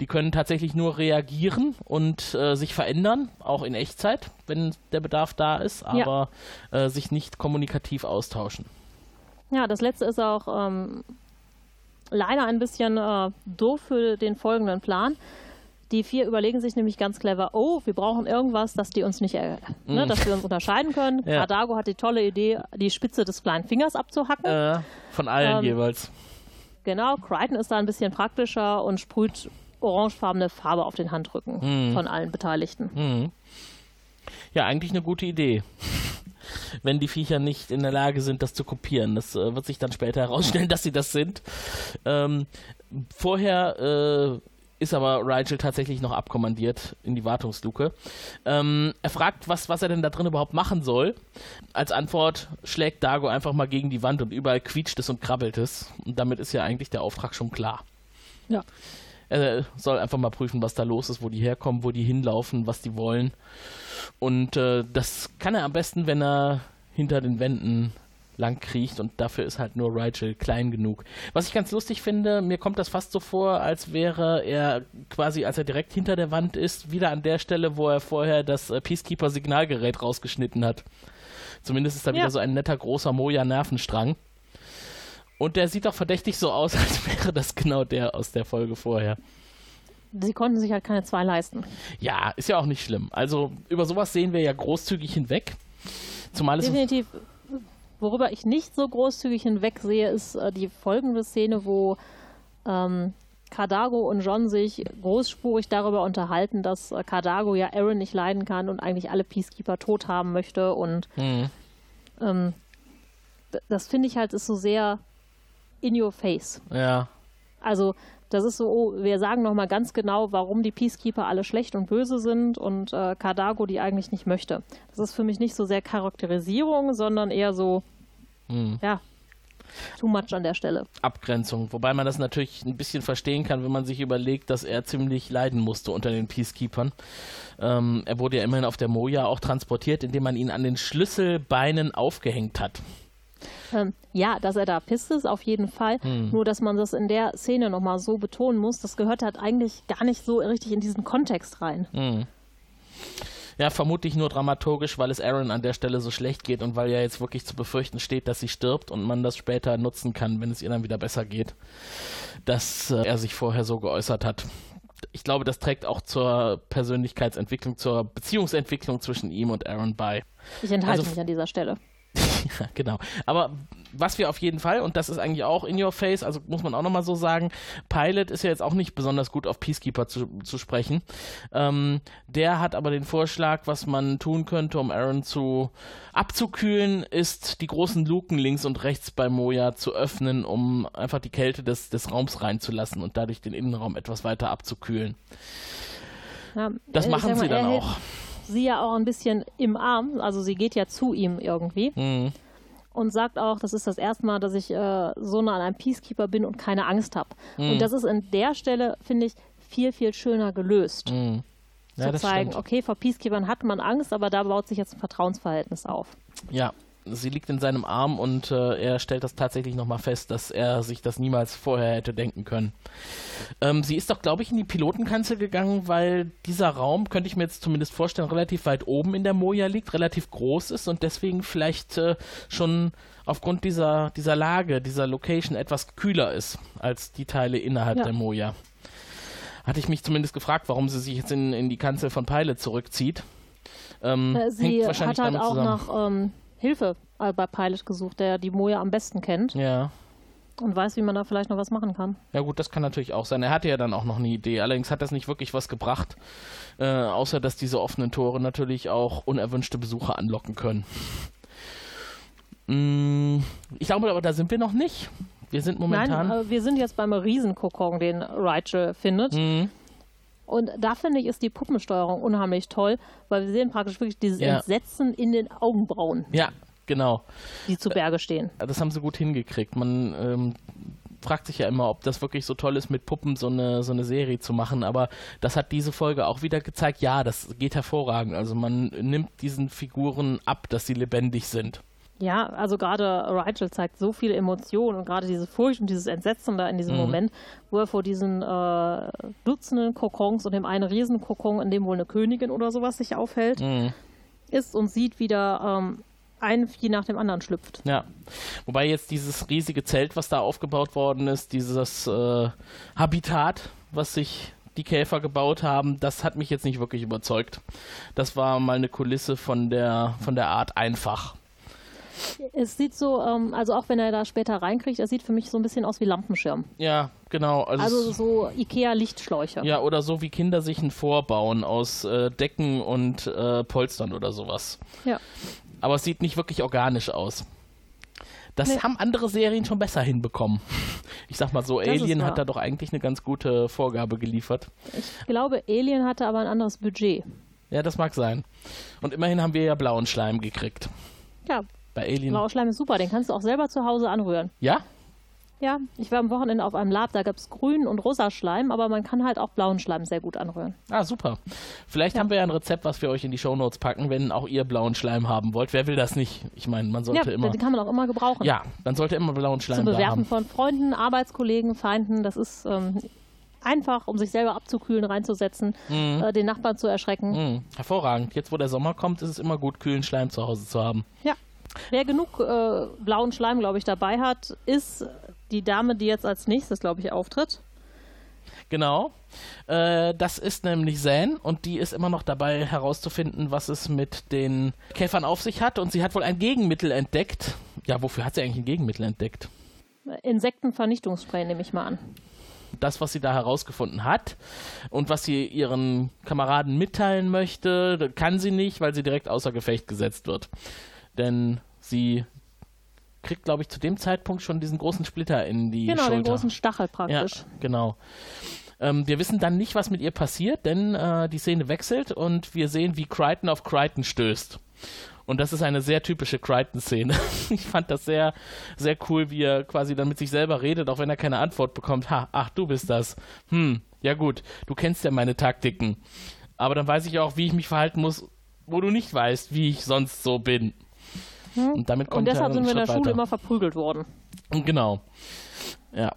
Die können tatsächlich nur reagieren und äh, sich verändern, auch in Echtzeit, wenn der Bedarf da ist, aber ja. äh, sich nicht kommunikativ austauschen. Ja, das letzte ist auch ähm, leider ein bisschen äh, doof für den folgenden Plan. Die vier überlegen sich nämlich ganz clever, oh, wir brauchen irgendwas, dass die uns nicht, äh, ne, mm. dass wir uns unterscheiden können. Ja. Cardago hat die tolle Idee, die Spitze des kleinen Fingers abzuhacken. Äh, von allen ähm, jeweils. Genau, Crichton ist da ein bisschen praktischer und sprüht orangefarbene Farbe auf den Handrücken mm. von allen Beteiligten. Mm. Ja, eigentlich eine gute Idee. Wenn die Viecher nicht in der Lage sind, das zu kopieren. Das äh, wird sich dann später herausstellen, dass sie das sind. Ähm, vorher äh, ist aber Rigel tatsächlich noch abkommandiert in die Wartungsluke. Ähm, er fragt, was, was er denn da drin überhaupt machen soll. Als Antwort schlägt Dago einfach mal gegen die Wand und überall quietscht es und krabbelt es. Und damit ist ja eigentlich der Auftrag schon klar. Ja. Er soll einfach mal prüfen, was da los ist, wo die herkommen, wo die hinlaufen, was die wollen. Und äh, das kann er am besten, wenn er hinter den Wänden lang kriecht und dafür ist halt nur Rigel klein genug. Was ich ganz lustig finde, mir kommt das fast so vor, als wäre er quasi, als er direkt hinter der Wand ist, wieder an der Stelle, wo er vorher das äh, Peacekeeper-Signalgerät rausgeschnitten hat. Zumindest ist da ja. wieder so ein netter großer Moja-Nervenstrang. Und der sieht doch verdächtig so aus, als wäre das genau der aus der Folge vorher. Sie konnten sich halt keine zwei leisten. Ja, ist ja auch nicht schlimm. Also über sowas sehen wir ja großzügig hinweg. Zumal es Definitiv Worüber ich nicht so großzügig hinwegsehe, ist äh, die folgende Szene, wo ähm, Cardago und John sich großspurig darüber unterhalten, dass äh, Cardago ja Aaron nicht leiden kann und eigentlich alle Peacekeeper tot haben möchte. Und mhm. ähm, das finde ich halt ist so sehr in your face. Ja. Also das ist so, oh, wir sagen nochmal ganz genau, warum die Peacekeeper alle schlecht und böse sind und äh, Cardago die eigentlich nicht möchte. Das ist für mich nicht so sehr Charakterisierung, sondern eher so, Mhm. Ja. Too much an der Stelle. Abgrenzung. Wobei man das natürlich ein bisschen verstehen kann, wenn man sich überlegt, dass er ziemlich leiden musste unter den Peacekeepers. Ähm, er wurde ja immerhin auf der Moja auch transportiert, indem man ihn an den Schlüsselbeinen aufgehängt hat. Ähm, ja, dass er da pisst ist, auf jeden Fall. Hm. Nur, dass man das in der Szene nochmal so betonen muss, das gehört halt eigentlich gar nicht so richtig in diesen Kontext rein. Hm. Ja, vermutlich nur dramaturgisch, weil es Aaron an der Stelle so schlecht geht und weil ja jetzt wirklich zu befürchten steht, dass sie stirbt und man das später nutzen kann, wenn es ihr dann wieder besser geht, dass äh, er sich vorher so geäußert hat. Ich glaube, das trägt auch zur Persönlichkeitsentwicklung, zur Beziehungsentwicklung zwischen ihm und Aaron bei. Ich enthalte also, mich an dieser Stelle. ja, genau. Aber was wir auf jeden Fall, und das ist eigentlich auch in your face, also muss man auch nochmal so sagen, Pilot ist ja jetzt auch nicht besonders gut auf Peacekeeper zu, zu sprechen. Ähm, der hat aber den Vorschlag, was man tun könnte, um Aaron zu abzukühlen, ist die großen Luken links und rechts bei Moja zu öffnen, um einfach die Kälte des, des Raums reinzulassen und dadurch den Innenraum etwas weiter abzukühlen. Ja, das machen mal, sie dann auch sie ja auch ein bisschen im Arm, also sie geht ja zu ihm irgendwie. Mhm. Und sagt auch, das ist das erste Mal, dass ich äh, so nah an einem Peacekeeper bin und keine Angst habe. Mhm. Und das ist an der Stelle, finde ich, viel, viel schöner gelöst. Mhm. Ja, zu zeigen, stimmt. okay, vor Peacekeepern hat man Angst, aber da baut sich jetzt ein Vertrauensverhältnis auf. Ja, sie liegt in seinem Arm und äh, er stellt das tatsächlich nochmal fest, dass er sich das niemals vorher hätte denken können. Ähm, sie ist doch, glaube ich, in die Pilotenkanzel gegangen, weil dieser Raum, könnte ich mir jetzt zumindest vorstellen, relativ weit oben in der Moja liegt, relativ groß ist und deswegen vielleicht äh, schon aufgrund dieser, dieser Lage, dieser Location etwas kühler ist als die Teile innerhalb ja. der Moja. Hatte ich mich zumindest gefragt, warum sie sich jetzt in, in die Kanzel von Pilot zurückzieht. Ähm, äh, sie hat halt auch zusammen. noch ähm, Hilfe äh, bei Pilot gesucht, der die Moja am besten kennt. Ja. Und weiß, wie man da vielleicht noch was machen kann. Ja gut, das kann natürlich auch sein. Er hatte ja dann auch noch eine Idee. Allerdings hat das nicht wirklich was gebracht, äh, außer dass diese offenen Tore natürlich auch unerwünschte Besucher anlocken können. Mm, ich glaube aber, da sind wir noch nicht. Wir sind momentan. Nein, äh, wir sind jetzt beim Riesenkokon, den Rachel findet. Mhm. Und da finde ich, ist die Puppensteuerung unheimlich toll, weil wir sehen praktisch wirklich dieses ja. Entsetzen in den Augenbrauen. Ja, genau. Die zu Berge stehen. Das haben sie gut hingekriegt. Man ähm, fragt sich ja immer, ob das wirklich so toll ist, mit Puppen so eine, so eine Serie zu machen. Aber das hat diese Folge auch wieder gezeigt. Ja, das geht hervorragend. Also man nimmt diesen Figuren ab, dass sie lebendig sind. Ja, also gerade Rigel zeigt so viele Emotionen und gerade diese Furcht und dieses Entsetzen da in diesem mhm. Moment, wo er vor diesen äh, Dutzenden Kokons und dem einen Riesenkokon, in dem wohl eine Königin oder sowas sich aufhält, mhm. ist und sieht wieder ähm, ein Vieh nach dem anderen schlüpft. Ja. Wobei jetzt dieses riesige Zelt, was da aufgebaut worden ist, dieses äh, Habitat, was sich die Käfer gebaut haben, das hat mich jetzt nicht wirklich überzeugt. Das war mal eine Kulisse von der, von der Art einfach. Es sieht so, ähm, also auch wenn er da später reinkriegt, es sieht für mich so ein bisschen aus wie Lampenschirm. Ja, genau. Also, also so Ikea-Lichtschläuche. Ja, oder so wie Kinder sich ein Vorbauen aus äh, Decken und äh, Polstern oder sowas. Ja. Aber es sieht nicht wirklich organisch aus. Das nee. haben andere Serien schon besser hinbekommen. Ich sag mal so, das Alien hat da doch eigentlich eine ganz gute Vorgabe geliefert. Ich glaube, Alien hatte aber ein anderes Budget. Ja, das mag sein. Und immerhin haben wir ja blauen Schleim gekriegt. Ja, bei Alien. Blauschleim ist super, den kannst du auch selber zu Hause anrühren. Ja? Ja, ich war am Wochenende auf einem Lab, da gab es grünen und rosa Schleim, aber man kann halt auch blauen Schleim sehr gut anrühren. Ah, super. Vielleicht ja. haben wir ja ein Rezept, was wir euch in die Shownotes packen, wenn auch ihr blauen Schleim haben wollt. Wer will das nicht? Ich meine, man sollte ja, immer. Den kann man auch immer gebrauchen. Ja, man sollte immer blauen Schleim Zu bewerten haben. von Freunden, Arbeitskollegen, Feinden, das ist ähm, einfach, um sich selber abzukühlen, reinzusetzen, mhm. äh, den Nachbarn zu erschrecken. Mhm. Hervorragend. Jetzt, wo der Sommer kommt, ist es immer gut, kühlen Schleim zu Hause zu haben. Ja. Wer genug äh, blauen Schleim, glaube ich, dabei hat, ist die Dame, die jetzt als nächstes, glaube ich, auftritt. Genau. Äh, das ist nämlich Zane und die ist immer noch dabei herauszufinden, was es mit den Käfern auf sich hat. Und sie hat wohl ein Gegenmittel entdeckt. Ja, wofür hat sie eigentlich ein Gegenmittel entdeckt? Insektenvernichtungsspray, nehme ich mal an. Das, was sie da herausgefunden hat und was sie ihren Kameraden mitteilen möchte, kann sie nicht, weil sie direkt außer Gefecht gesetzt wird denn sie kriegt, glaube ich, zu dem Zeitpunkt schon diesen großen Splitter in die genau, Schulter. Genau, den großen Stachel praktisch. Ja, genau. Ähm, wir wissen dann nicht, was mit ihr passiert, denn äh, die Szene wechselt und wir sehen, wie Crichton auf Crichton stößt. Und das ist eine sehr typische Crichton-Szene. ich fand das sehr, sehr cool, wie er quasi dann mit sich selber redet, auch wenn er keine Antwort bekommt. Ha, ach, du bist das. Hm, ja gut, du kennst ja meine Taktiken. Aber dann weiß ich auch, wie ich mich verhalten muss, wo du nicht weißt, wie ich sonst so bin. Hm? Und, damit kommt und deshalb sind wir in der Schule weiter. immer verprügelt worden. Genau. Ja.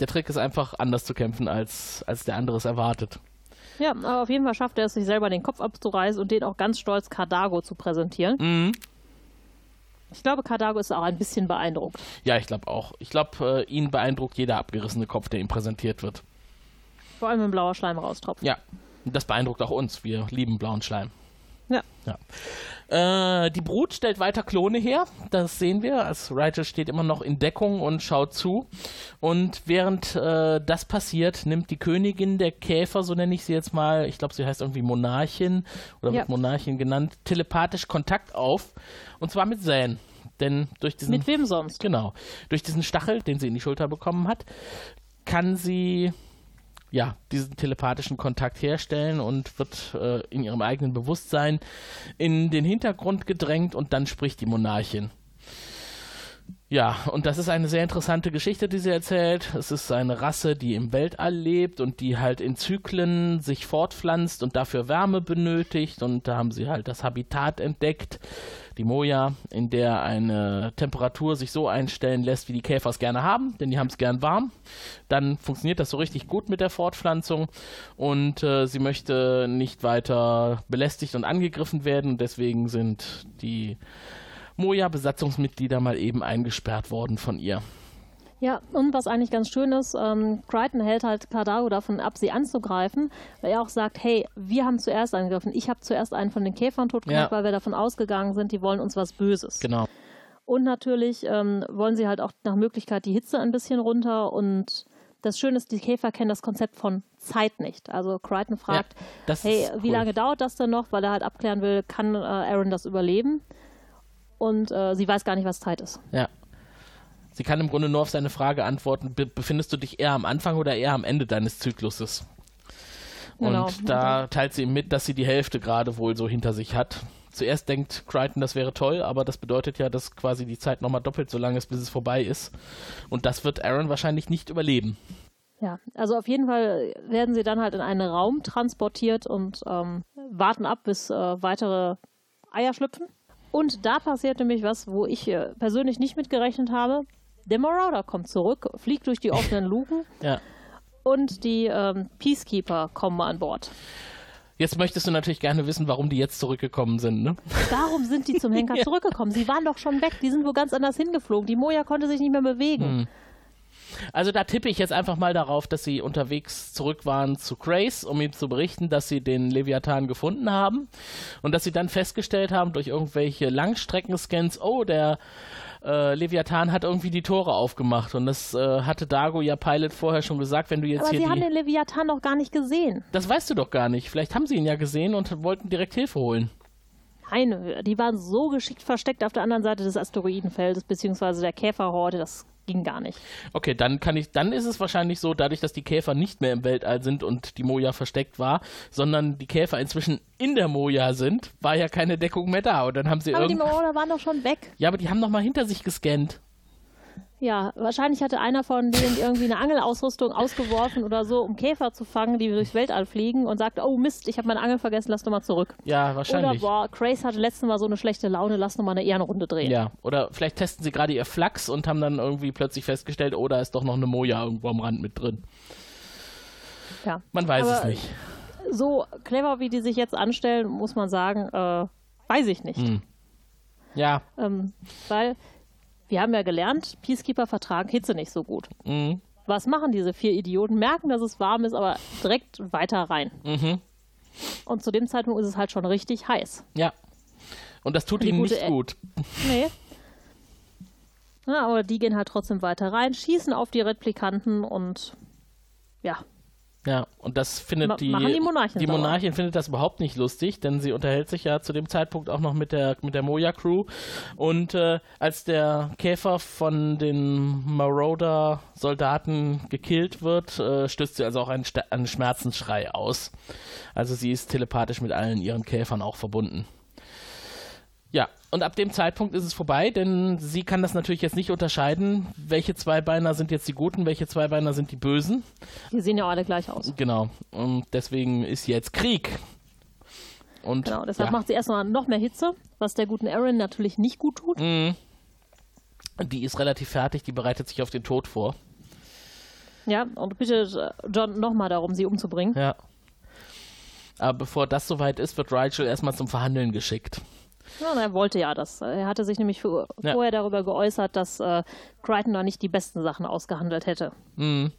Der Trick ist einfach anders zu kämpfen, als, als der andere es erwartet. Ja, aber auf jeden Fall schafft er es, sich selber den Kopf abzureißen und den auch ganz stolz Cardago zu präsentieren. Mhm. Ich glaube, Cardago ist auch ein bisschen beeindruckt. Ja, ich glaube auch. Ich glaube, äh, ihn beeindruckt jeder abgerissene Kopf, der ihm präsentiert wird. Vor allem, wenn blauer Schleim raustropft. Ja, das beeindruckt auch uns. Wir lieben blauen Schleim. Ja. ja. Äh, die Brut stellt weiter Klone her. Das sehen wir. Also Rigel steht immer noch in Deckung und schaut zu. Und während äh, das passiert, nimmt die Königin der Käfer, so nenne ich sie jetzt mal, ich glaube, sie heißt irgendwie Monarchin oder ja. wird Monarchin genannt, telepathisch Kontakt auf. Und zwar mit Zane. Denn durch diesen. Mit wem sonst? Genau. Durch diesen Stachel, den sie in die Schulter bekommen hat, kann sie ja, diesen telepathischen Kontakt herstellen und wird äh, in ihrem eigenen Bewusstsein in den Hintergrund gedrängt und dann spricht die Monarchin. Ja, und das ist eine sehr interessante Geschichte, die sie erzählt. Es ist eine Rasse, die im Weltall lebt und die halt in Zyklen sich fortpflanzt und dafür Wärme benötigt. Und da haben sie halt das Habitat entdeckt, die Moja, in der eine Temperatur sich so einstellen lässt, wie die Käfer es gerne haben, denn die haben es gern warm. Dann funktioniert das so richtig gut mit der Fortpflanzung und äh, sie möchte nicht weiter belästigt und angegriffen werden. Deswegen sind die Moja-Besatzungsmitglieder mal eben eingesperrt worden von ihr. Ja, und was eigentlich ganz schön ist, ähm, Crichton hält halt Cardago davon ab, sie anzugreifen, weil er auch sagt, hey, wir haben zuerst angegriffen, ich habe zuerst einen von den Käfern tot gemacht, ja. weil wir davon ausgegangen sind, die wollen uns was Böses. Genau. Und natürlich ähm, wollen sie halt auch nach Möglichkeit die Hitze ein bisschen runter und das Schöne ist, die Käfer kennen das Konzept von Zeit nicht. Also Crichton fragt, ja, hey, cool. wie lange dauert das denn noch? Weil er halt abklären will, kann äh, Aaron das überleben? Und äh, sie weiß gar nicht, was Zeit ist. Ja. Sie kann im Grunde nur auf seine Frage antworten, be befindest du dich eher am Anfang oder eher am Ende deines Zykluses? Genau. Und da teilt sie ihm mit, dass sie die Hälfte gerade wohl so hinter sich hat. Zuerst denkt Crichton, das wäre toll, aber das bedeutet ja, dass quasi die Zeit nochmal doppelt so lang ist, bis es vorbei ist. Und das wird Aaron wahrscheinlich nicht überleben. Ja, also auf jeden Fall werden sie dann halt in einen Raum transportiert und ähm, warten ab, bis äh, weitere Eier schlüpfen. Und da passiert nämlich was, wo ich äh, persönlich nicht mitgerechnet habe. Der Marauder kommt zurück, fliegt durch die offenen Luken ja. und die ähm, Peacekeeper kommen an Bord. Jetzt möchtest du natürlich gerne wissen, warum die jetzt zurückgekommen sind, ne? Warum sind die zum Henker ja. zurückgekommen? Sie waren doch schon weg, die sind wo ganz anders hingeflogen. Die Moja konnte sich nicht mehr bewegen. Hm. Also da tippe ich jetzt einfach mal darauf, dass sie unterwegs zurück waren zu Grace, um ihm zu berichten, dass sie den Leviathan gefunden haben und dass sie dann festgestellt haben durch irgendwelche Langstreckenscans, oh, der äh, Leviathan hat irgendwie die Tore aufgemacht und das äh, hatte Dago ja Pilot vorher schon gesagt, wenn du jetzt Aber hier sie die... haben den Leviathan noch gar nicht gesehen. Das weißt du doch gar nicht. Vielleicht haben sie ihn ja gesehen und wollten direkt Hilfe holen. Nein, die waren so geschickt versteckt auf der anderen Seite des Asteroidenfeldes, beziehungsweise der Käferhorde, das ging gar nicht. Okay, dann kann ich, dann ist es wahrscheinlich so, dadurch, dass die Käfer nicht mehr im Weltall sind und die Moja versteckt war, sondern die Käfer inzwischen in der Moja sind, war ja keine Deckung mehr da. Und dann haben sie Aber die Moja waren doch schon weg. Ja, aber die haben noch mal hinter sich gescannt. Ja, wahrscheinlich hatte einer von denen irgendwie eine Angelausrüstung ausgeworfen oder so, um Käfer zu fangen, die durchs Weltall fliegen und sagt, oh Mist, ich habe meine Angel vergessen, lass doch mal zurück. Ja, wahrscheinlich. Oder boah, Grace hatte letztes Mal so eine schlechte Laune, lass noch mal eine Ehrenrunde drehen. Ja, oder vielleicht testen sie gerade ihr Flachs und haben dann irgendwie plötzlich festgestellt, oh, da ist doch noch eine Moja irgendwo am Rand mit drin. Ja. Man weiß es nicht. So clever, wie die sich jetzt anstellen, muss man sagen, äh, weiß ich nicht. Hm. Ja. Ähm, weil wir haben ja gelernt, Peacekeeper vertragen Hitze nicht so gut. Mhm. Was machen diese vier Idioten? Merken, dass es warm ist, aber direkt weiter rein. Mhm. Und zu dem Zeitpunkt ist es halt schon richtig heiß. Ja. Und das tut ihnen nicht gut. Nee. Ja, aber die gehen halt trotzdem weiter rein, schießen auf die Replikanten und ja, ja, und das findet Ma die, die Monarchin, die Monarchin findet das überhaupt nicht lustig, denn sie unterhält sich ja zu dem Zeitpunkt auch noch mit der mit der Moja Crew und äh, als der Käfer von den Marauder Soldaten gekillt wird, äh, stößt sie also auch einen, einen Schmerzensschrei aus. Also sie ist telepathisch mit allen ihren Käfern auch verbunden. Und ab dem Zeitpunkt ist es vorbei, denn sie kann das natürlich jetzt nicht unterscheiden, welche Zweibeiner sind jetzt die Guten, welche Zweibeiner sind die Bösen. Die sehen ja alle gleich aus. Genau, und deswegen ist jetzt Krieg. Und, genau, deshalb ja. macht sie erstmal noch mehr Hitze, was der guten Erin natürlich nicht gut tut. Mhm. Die ist relativ fertig, die bereitet sich auf den Tod vor. Ja, und bittet John nochmal darum, sie umzubringen. Ja. Aber bevor das soweit ist, wird Rachel erstmal zum Verhandeln geschickt. Ja, er wollte ja das. Er hatte sich nämlich für, ja. vorher darüber geäußert, dass äh, Crichton da nicht die besten Sachen ausgehandelt hätte. Mhm.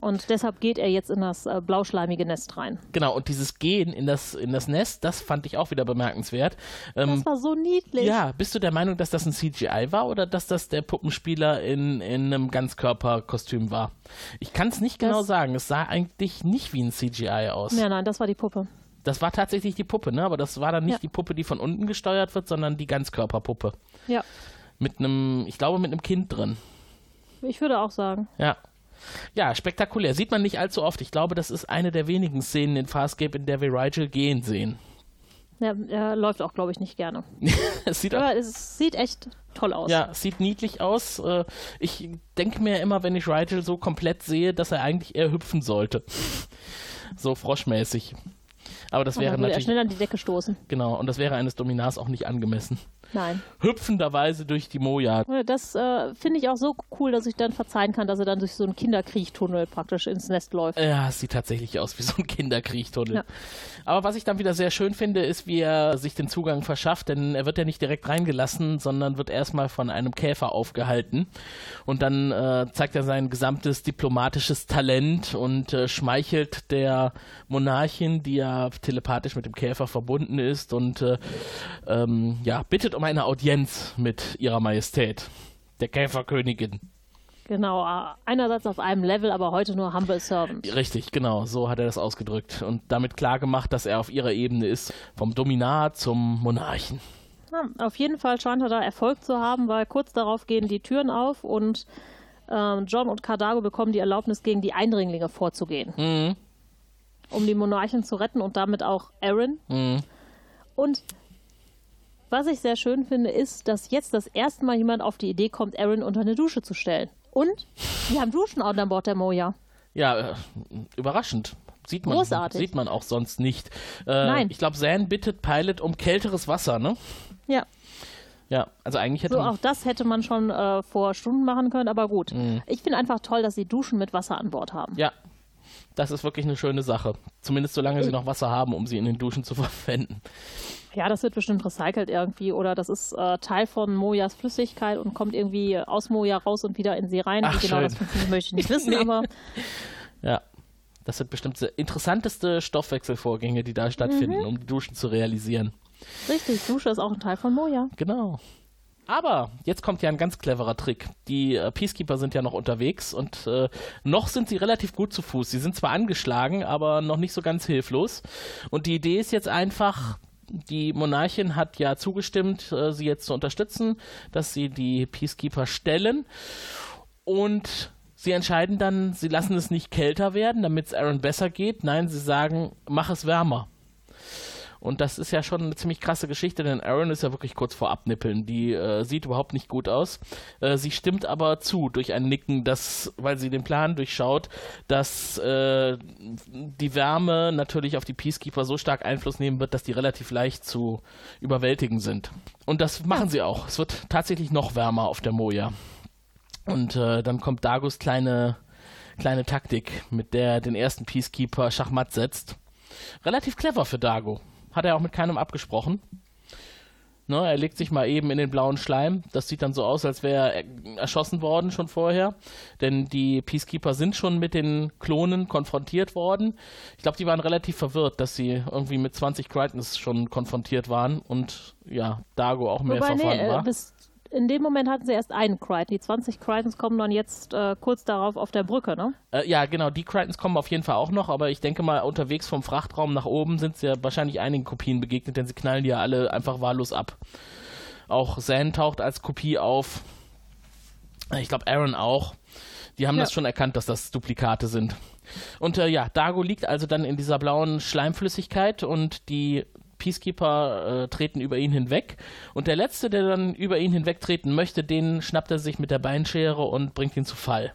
Und deshalb geht er jetzt in das äh, blauschleimige Nest rein. Genau, und dieses Gehen in das, in das Nest, das fand ich auch wieder bemerkenswert. Ähm, das war so niedlich. Ja, bist du der Meinung, dass das ein CGI war oder dass das der Puppenspieler in, in einem Ganzkörperkostüm war? Ich kann es nicht genau das sagen. Es sah eigentlich nicht wie ein CGI aus. Ja, nein, das war die Puppe. Das war tatsächlich die Puppe, ne? Aber das war dann nicht ja. die Puppe, die von unten gesteuert wird, sondern die Ganzkörperpuppe. Ja. Mit einem, ich glaube, mit einem Kind drin. Ich würde auch sagen. Ja. Ja, spektakulär. Sieht man nicht allzu oft. Ich glaube, das ist eine der wenigen Szenen in Farscape, in der wir Rigel gehen sehen. Ja, er läuft auch, glaube ich, nicht gerne. es sieht Aber es sieht echt toll aus. Ja, es sieht niedlich aus. Äh, ich denke mir immer, wenn ich Rigel so komplett sehe, dass er eigentlich eher hüpfen sollte. so froschmäßig. Aber das wäre dann natürlich. Schnell an die Decke stoßen. Genau, und das wäre eines Dominars auch nicht angemessen. Nein. Hüpfenderweise durch die Moja. Das äh, finde ich auch so cool, dass ich dann verzeihen kann, dass er dann durch so einen Kinderkriechtunnel praktisch ins Nest läuft. Ja, es sieht tatsächlich aus wie so ein Kinderkriechtunnel. Ja. Aber was ich dann wieder sehr schön finde, ist, wie er sich den Zugang verschafft, denn er wird ja nicht direkt reingelassen, sondern wird erstmal von einem Käfer aufgehalten. Und dann äh, zeigt er sein gesamtes diplomatisches Talent und äh, schmeichelt der Monarchin, die ja telepathisch mit dem Käfer verbunden ist und äh, ähm, ja, bittet um eine Audienz mit ihrer Majestät, der Käferkönigin. Genau, einerseits auf einem Level, aber heute nur Humble Servant. Richtig, genau, so hat er das ausgedrückt und damit klargemacht, dass er auf ihrer Ebene ist, vom Dominar zum Monarchen. Ja, auf jeden Fall scheint er da Erfolg zu haben, weil kurz darauf gehen die Türen auf und äh, John und Cardago bekommen die Erlaubnis, gegen die Eindringlinge vorzugehen. Mhm. Um die Monarchen zu retten und damit auch Aaron. Mhm. Und was ich sehr schön finde, ist, dass jetzt das erste Mal jemand auf die Idee kommt, Aaron unter eine Dusche zu stellen. Und wir haben Duschen an Bord der Moja. Ja, äh, überraschend. Sieht man, Großartig. sieht man auch sonst nicht. Äh, Nein. Ich glaube, Zan bittet Pilot um kälteres Wasser, ne? Ja. Ja, also eigentlich hätte so, man. Auch das hätte man schon äh, vor Stunden machen können, aber gut. Mhm. Ich finde einfach toll, dass sie Duschen mit Wasser an Bord haben. Ja. Das ist wirklich eine schöne Sache. Zumindest solange sie noch Wasser haben, um sie in den Duschen zu verwenden. Ja, das wird bestimmt recycelt irgendwie oder das ist äh, Teil von Mojas Flüssigkeit und kommt irgendwie aus Moja raus und wieder in sie rein. Ach, Wie genau schön. das funktioniert, möchte ich nicht wissen, Nee. aber Ja. Das sind bestimmt die interessanteste Stoffwechselvorgänge, die da stattfinden, Mhm. um die Duschen zu realisieren. richtig, Dusche ist auch ein Teil von Moja. Genau. Aber jetzt kommt ja ein ganz cleverer Trick. Die äh, Peacekeeper sind ja noch unterwegs und äh, noch sind sie relativ gut zu Fuß. Sie sind zwar angeschlagen, aber noch nicht so ganz hilflos. Und die Idee ist jetzt einfach, die Monarchin hat ja zugestimmt, äh, sie jetzt zu unterstützen, dass sie die Peacekeeper stellen. Und sie entscheiden dann, sie lassen es nicht kälter werden, damit es Aaron besser geht. Nein, sie sagen, mach es wärmer. Und das ist ja schon eine ziemlich krasse Geschichte, denn Aaron ist ja wirklich kurz vor Abnippeln. Die äh, sieht überhaupt nicht gut aus. Äh, sie stimmt aber zu durch ein Nicken, das, weil sie den Plan durchschaut, dass äh, die Wärme natürlich auf die Peacekeeper so stark Einfluss nehmen wird, dass die relativ leicht zu überwältigen sind. Und das machen sie auch. Es wird tatsächlich noch wärmer auf der Moja. Und äh, dann kommt Dagos kleine, kleine Taktik, mit der er den ersten Peacekeeper Schachmatt setzt. Relativ clever für Dago. Hat er auch mit keinem abgesprochen. Ne, er legt sich mal eben in den blauen Schleim. Das sieht dann so aus, als wäre er erschossen worden schon vorher. Denn die Peacekeeper sind schon mit den Klonen konfrontiert worden. Ich glaube, die waren relativ verwirrt, dass sie irgendwie mit 20 Crichtons schon konfrontiert waren und ja, Dago auch mehr Wobei, nee, verfahren äh, war. bis in dem Moment hatten sie erst einen Crichton. Die 20 Crichtons kommen dann jetzt äh, kurz darauf auf der Brücke, ne? Äh, ja, genau, die Crichtons kommen auf jeden Fall auch noch, aber ich denke mal, unterwegs vom Frachtraum nach oben sind sie ja wahrscheinlich einigen Kopien begegnet, denn sie knallen die ja alle einfach wahllos ab. Auch Zan taucht als Kopie auf. Ich glaube, Aaron auch. Die haben Ja. das schon erkannt, dass das Duplikate sind. Und äh, ja, Dago liegt also dann in dieser blauen Schleimflüssigkeit und die Peacekeeper äh, treten über ihn hinweg. Und der Letzte, der dann über ihn hinwegtreten möchte, den schnappt er sich mit der Beinschere und bringt ihn zu Fall.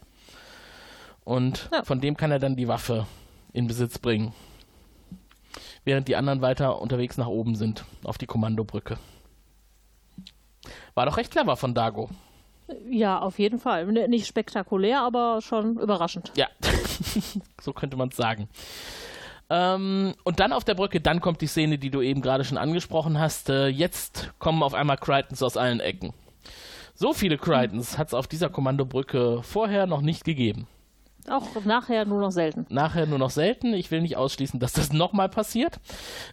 Und Ja. von dem kann er dann die Waffe in Besitz bringen. Während die anderen weiter unterwegs nach oben sind, auf die Kommandobrücke. War doch recht clever von Dago. Ja, auf jeden Fall. Nicht spektakulär, aber schon überraschend. Ja, so könnte man es sagen. Ähm, und dann auf der Brücke, dann kommt die Szene, die du eben gerade schon angesprochen hast. Äh, jetzt kommen auf einmal Crichtons aus allen Ecken. So viele Crichtons hat es auf dieser Kommandobrücke vorher noch nicht gegeben. Auch nachher nur noch selten. Nachher nur noch selten. Ich will nicht ausschließen, dass das nochmal passiert.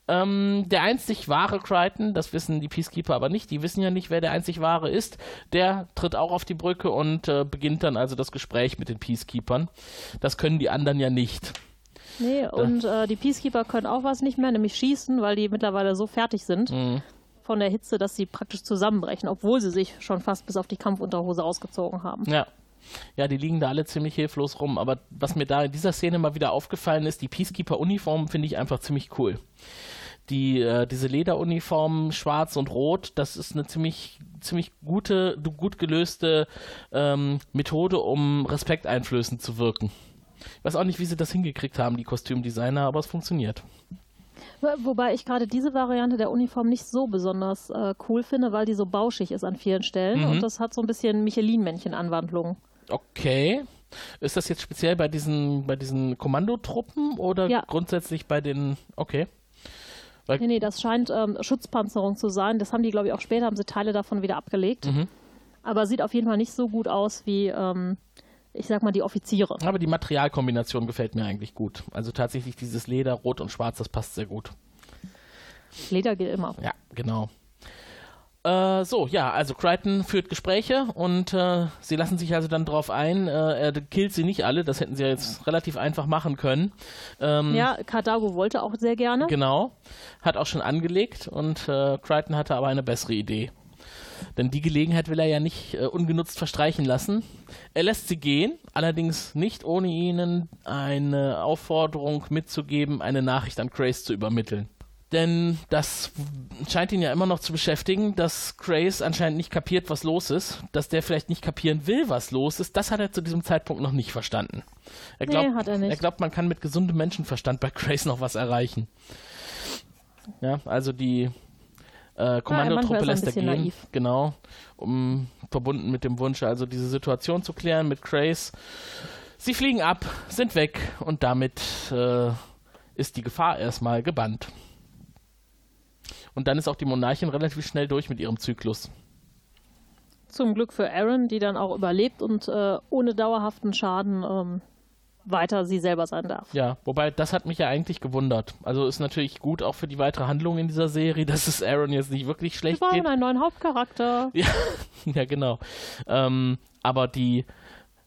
Ähm, der einzig wahre Crichton, das wissen die Peacekeeper aber nicht, die wissen ja nicht, wer der einzig wahre ist, der tritt auch auf die Brücke und äh, beginnt dann also das Gespräch mit den Peacekeepers. Das können die anderen ja nicht. Nee, und äh, die Peacekeeper können auch was nicht mehr, nämlich schießen, weil die mittlerweile so fertig sind Mhm. von der Hitze, dass sie praktisch zusammenbrechen, obwohl sie sich schon fast bis auf die Kampfunterhose ausgezogen haben. Ja. Ja, die liegen da alle ziemlich hilflos rum. Aber was mir da in dieser Szene mal wieder aufgefallen ist, die Peacekeeper-Uniformen finde ich einfach ziemlich cool. Die, äh, diese Lederuniformen, schwarz und rot, das ist eine ziemlich, ziemlich gute, gut gelöste ähm, Methode, um respekteinflößend zu wirken. Ich weiß auch nicht, wie sie das hingekriegt haben, die Kostümdesigner, aber es funktioniert. Wo- Wobei ich gerade diese Variante der Uniform nicht so besonders äh, cool finde, weil die so bauschig ist an vielen Stellen Mhm. und das hat so ein bisschen Michelin-Männchen-Anwandlung. Okay. Ist das jetzt speziell bei diesen, bei diesen Kommandotruppen oder Ja. grundsätzlich bei den. Okay. Weil, Nee, nee, das scheint ähm, Schutzpanzerung zu sein. Das haben die, glaube ich, auch später, haben sie Teile davon wieder abgelegt. Mhm. Aber sieht auf jeden Fall nicht so gut aus wie, ähm, ich sag mal, die Offiziere. Aber die Materialkombination gefällt mir eigentlich gut. Also tatsächlich dieses Leder, Rot und Schwarz, das passt sehr gut. Leder geht immer. Ja, genau. Äh, so, ja, also Crichton führt Gespräche und äh, sie lassen sich also dann drauf ein. Äh, er killt sie nicht alle, das hätten sie ja jetzt relativ einfach machen können. Ähm, Ja, Kardago wollte auch sehr gerne. Genau, hat auch schon angelegt und äh, Crichton hatte aber eine bessere Idee. Denn die Gelegenheit will er ja nicht äh, ungenutzt verstreichen lassen. Er lässt sie gehen, allerdings nicht ohne ihnen eine Aufforderung mitzugeben, eine Nachricht an Grace zu übermitteln. Denn das scheint ihn ja immer noch zu beschäftigen, dass Grace anscheinend nicht kapiert, was los ist. Dass der vielleicht nicht kapieren will, was los ist, das hat er zu diesem Zeitpunkt noch nicht verstanden. Er Nee, glaubt, hat er nicht. er glaubt, man kann mit gesundem Menschenverstand bei Grace noch was erreichen. Ja, also die äh, Kommandotruppe ein lässt er gehen. naiv. Genau, um verbunden mit dem Wunsch, also diese Situation zu klären mit Grace. Sie fliegen ab, sind weg und damit äh, ist die Gefahr erstmal gebannt. Und dann ist auch die Monarchin relativ schnell durch mit ihrem Zyklus. Zum Glück für Aaron, die dann auch überlebt und äh, ohne dauerhaften Schaden ähm, weiter sie selber sein darf. Ja, wobei das hat mich ja eigentlich gewundert. Also ist natürlich gut auch für die weitere Handlung in dieser Serie, dass es Aaron jetzt nicht wirklich schlecht Wir brauchen geht. einen neuen Hauptcharakter. Ja, ja genau. Ähm, aber die